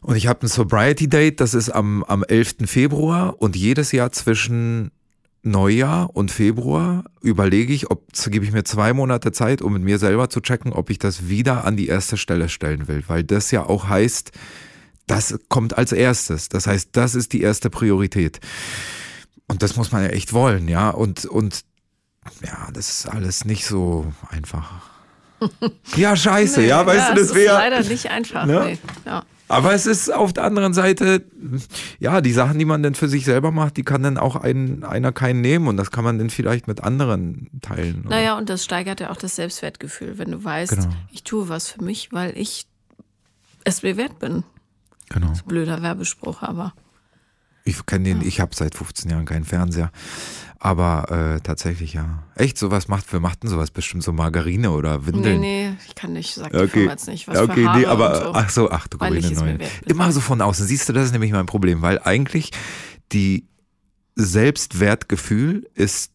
Und ich habe ein Sobriety Date, das ist am, am 11. Februar und jedes Jahr zwischen Neujahr und Februar überlege ich, ob gebe ich mir zwei Monate Zeit, um mit mir selber zu checken, ob ich das wieder an die erste Stelle stellen will, weil das ja auch heißt, das kommt als erstes. Das heißt, das ist die erste Priorität. Und das muss man ja echt wollen, ja. Und, und ja, das ist alles nicht so einfach. (laughs) Ja, scheiße, nee, ja, weißt ja, du, das wäre. Leider nicht einfach, ne? nee. ja. Aber es ist auf der anderen Seite, ja, die Sachen, die man dann für sich selber macht, die kann dann auch ein, einer keinen nehmen und das kann man dann vielleicht mit anderen teilen. Oder? Naja, und das steigert ja auch das Selbstwertgefühl, wenn du weißt, genau. ich tue was für mich, weil ich es mir wert bin. Genau. Das ist ein blöder Werbespruch, aber. Ich kenne den, ja. ich habe seit 15 Jahren keinen Fernseher. Aber äh, tatsächlich, ja. Echt, sowas macht, wir machten sowas bestimmt so Margarine oder Windeln. Nee, nee, ich kann nicht, sag okay. jetzt nicht, was okay, für Haare nee, aber, so. ach so, ach du grüne Neuen. Immer so von außen. Siehst du, das ist nämlich mein Problem, weil eigentlich die Selbstwertgefühl ist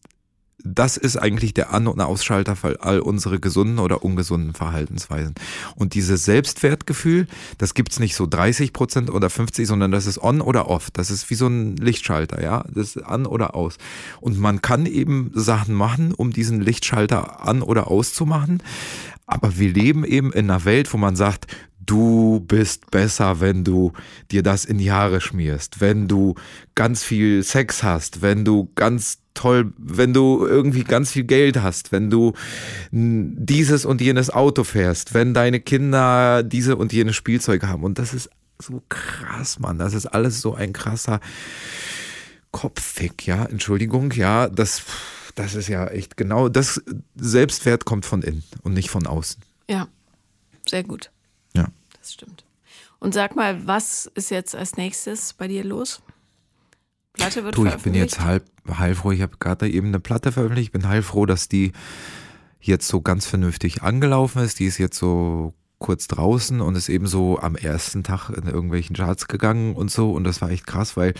das ist eigentlich der An- und Ausschalter für all unsere gesunden oder ungesunden Verhaltensweisen. Und dieses Selbstwertgefühl, das gibt's nicht so 30 Prozent oder 50, sondern das ist on oder off. Das ist wie so ein Lichtschalter, ja. Das ist an oder aus. Und man kann eben Sachen machen, um diesen Lichtschalter an oder auszumachen. Aber wir leben eben in einer Welt, wo man sagt, du bist besser, wenn du dir das in die Haare schmierst, wenn du ganz viel Sex hast, wenn du ganz toll, wenn du irgendwie ganz viel Geld hast, wenn du dieses und jenes Auto fährst, wenn deine Kinder diese und jene Spielzeuge haben. Und das ist so krass, Mann. Das ist alles so ein krasser Kopffick, ja. Entschuldigung, ja, das, das ist ja echt genau, das Selbstwert kommt von innen und nicht von außen. Ja, sehr gut. Das stimmt. Und sag mal, was ist jetzt als nächstes bei dir los? Platte wird du, ich bin jetzt halb heilfroh. Ich habe gerade eben eine Platte veröffentlicht. Ich bin heilfroh, dass die jetzt so ganz vernünftig angelaufen ist. Die ist jetzt so kurz draußen und ist eben so am ersten Tag in irgendwelchen Charts gegangen und so. Und das war echt krass, weil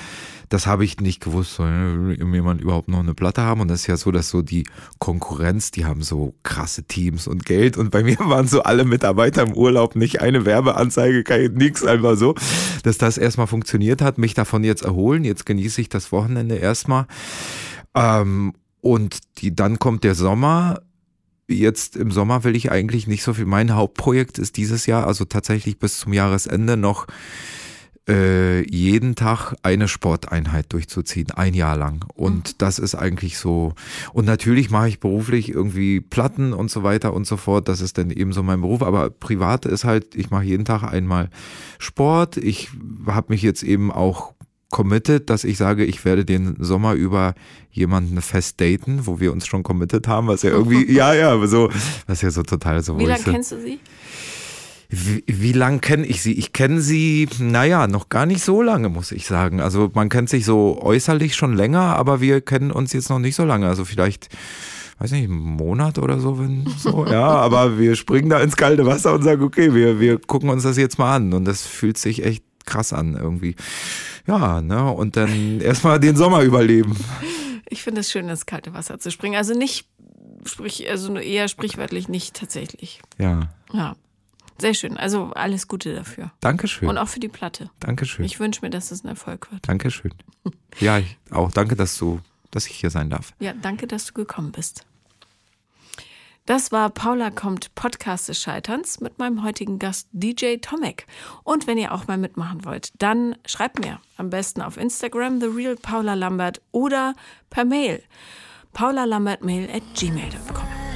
das habe ich nicht gewusst, soll jemand überhaupt noch eine Platte haben. Und das ist ja so, dass so die Konkurrenz, die haben so krasse Teams und Geld. Und bei (laughs) mir waren so alle Mitarbeiter im Urlaub, nicht eine Werbeanzeige, kein nix, einfach so, dass das erstmal funktioniert hat, mich davon jetzt erholen. Jetzt genieße ich das Wochenende erstmal. Ähm, und die, dann kommt der Sommer jetzt im Sommer will ich eigentlich nicht so viel. Mein Hauptprojekt ist dieses Jahr, also tatsächlich bis zum Jahresende noch äh, jeden Tag eine Sporteinheit durchzuziehen, ein Jahr lang. Und mhm. das ist eigentlich so. Und natürlich mache ich beruflich irgendwie Platten und so weiter und so fort. Das ist dann eben so mein Beruf. Aber privat ist halt, ich mache jeden Tag einmal Sport. Ich habe mich jetzt eben auch committed, dass ich sage, ich werde den Sommer über jemanden fest daten, wo wir uns schon committed haben, was ja irgendwie, (laughs) ja, ja, so, was ja so total so. Wie lange kennst du sie? Wie, wie lange kenne ich sie? Ich kenne sie, naja, noch gar nicht so lange, muss ich sagen. Also man kennt sich so äußerlich schon länger, aber wir kennen uns jetzt noch nicht so lange. Also vielleicht, weiß nicht, einen Monat oder so, wenn so, (laughs) ja, aber wir springen da ins kalte Wasser und sagen, okay, wir, wir gucken uns das jetzt mal an. Und das fühlt sich echt krass an irgendwie. Ja, ne? Und dann erstmal den Sommer überleben. Ich finde es schön, ins kalte Wasser zu springen. Also nicht, sprich, also eher sprichwörtlich nicht tatsächlich. Ja. Ja. Sehr schön. Also alles Gute dafür. Dankeschön. Und auch für die Platte. Dankeschön. Ich wünsche mir, dass es ein Erfolg wird. Dankeschön. Ja, ich, auch danke, dass du, dass ich hier sein darf. Ja, danke, dass du gekommen bist. Das war Paula kommt Podcast des Scheiterns mit meinem heutigen Gast DJ Tomek. Und wenn ihr auch mal mitmachen wollt, dann schreibt mir am besten auf Instagram The Real Paula Lambert oder per Mail paulalambertmail at gmail.com.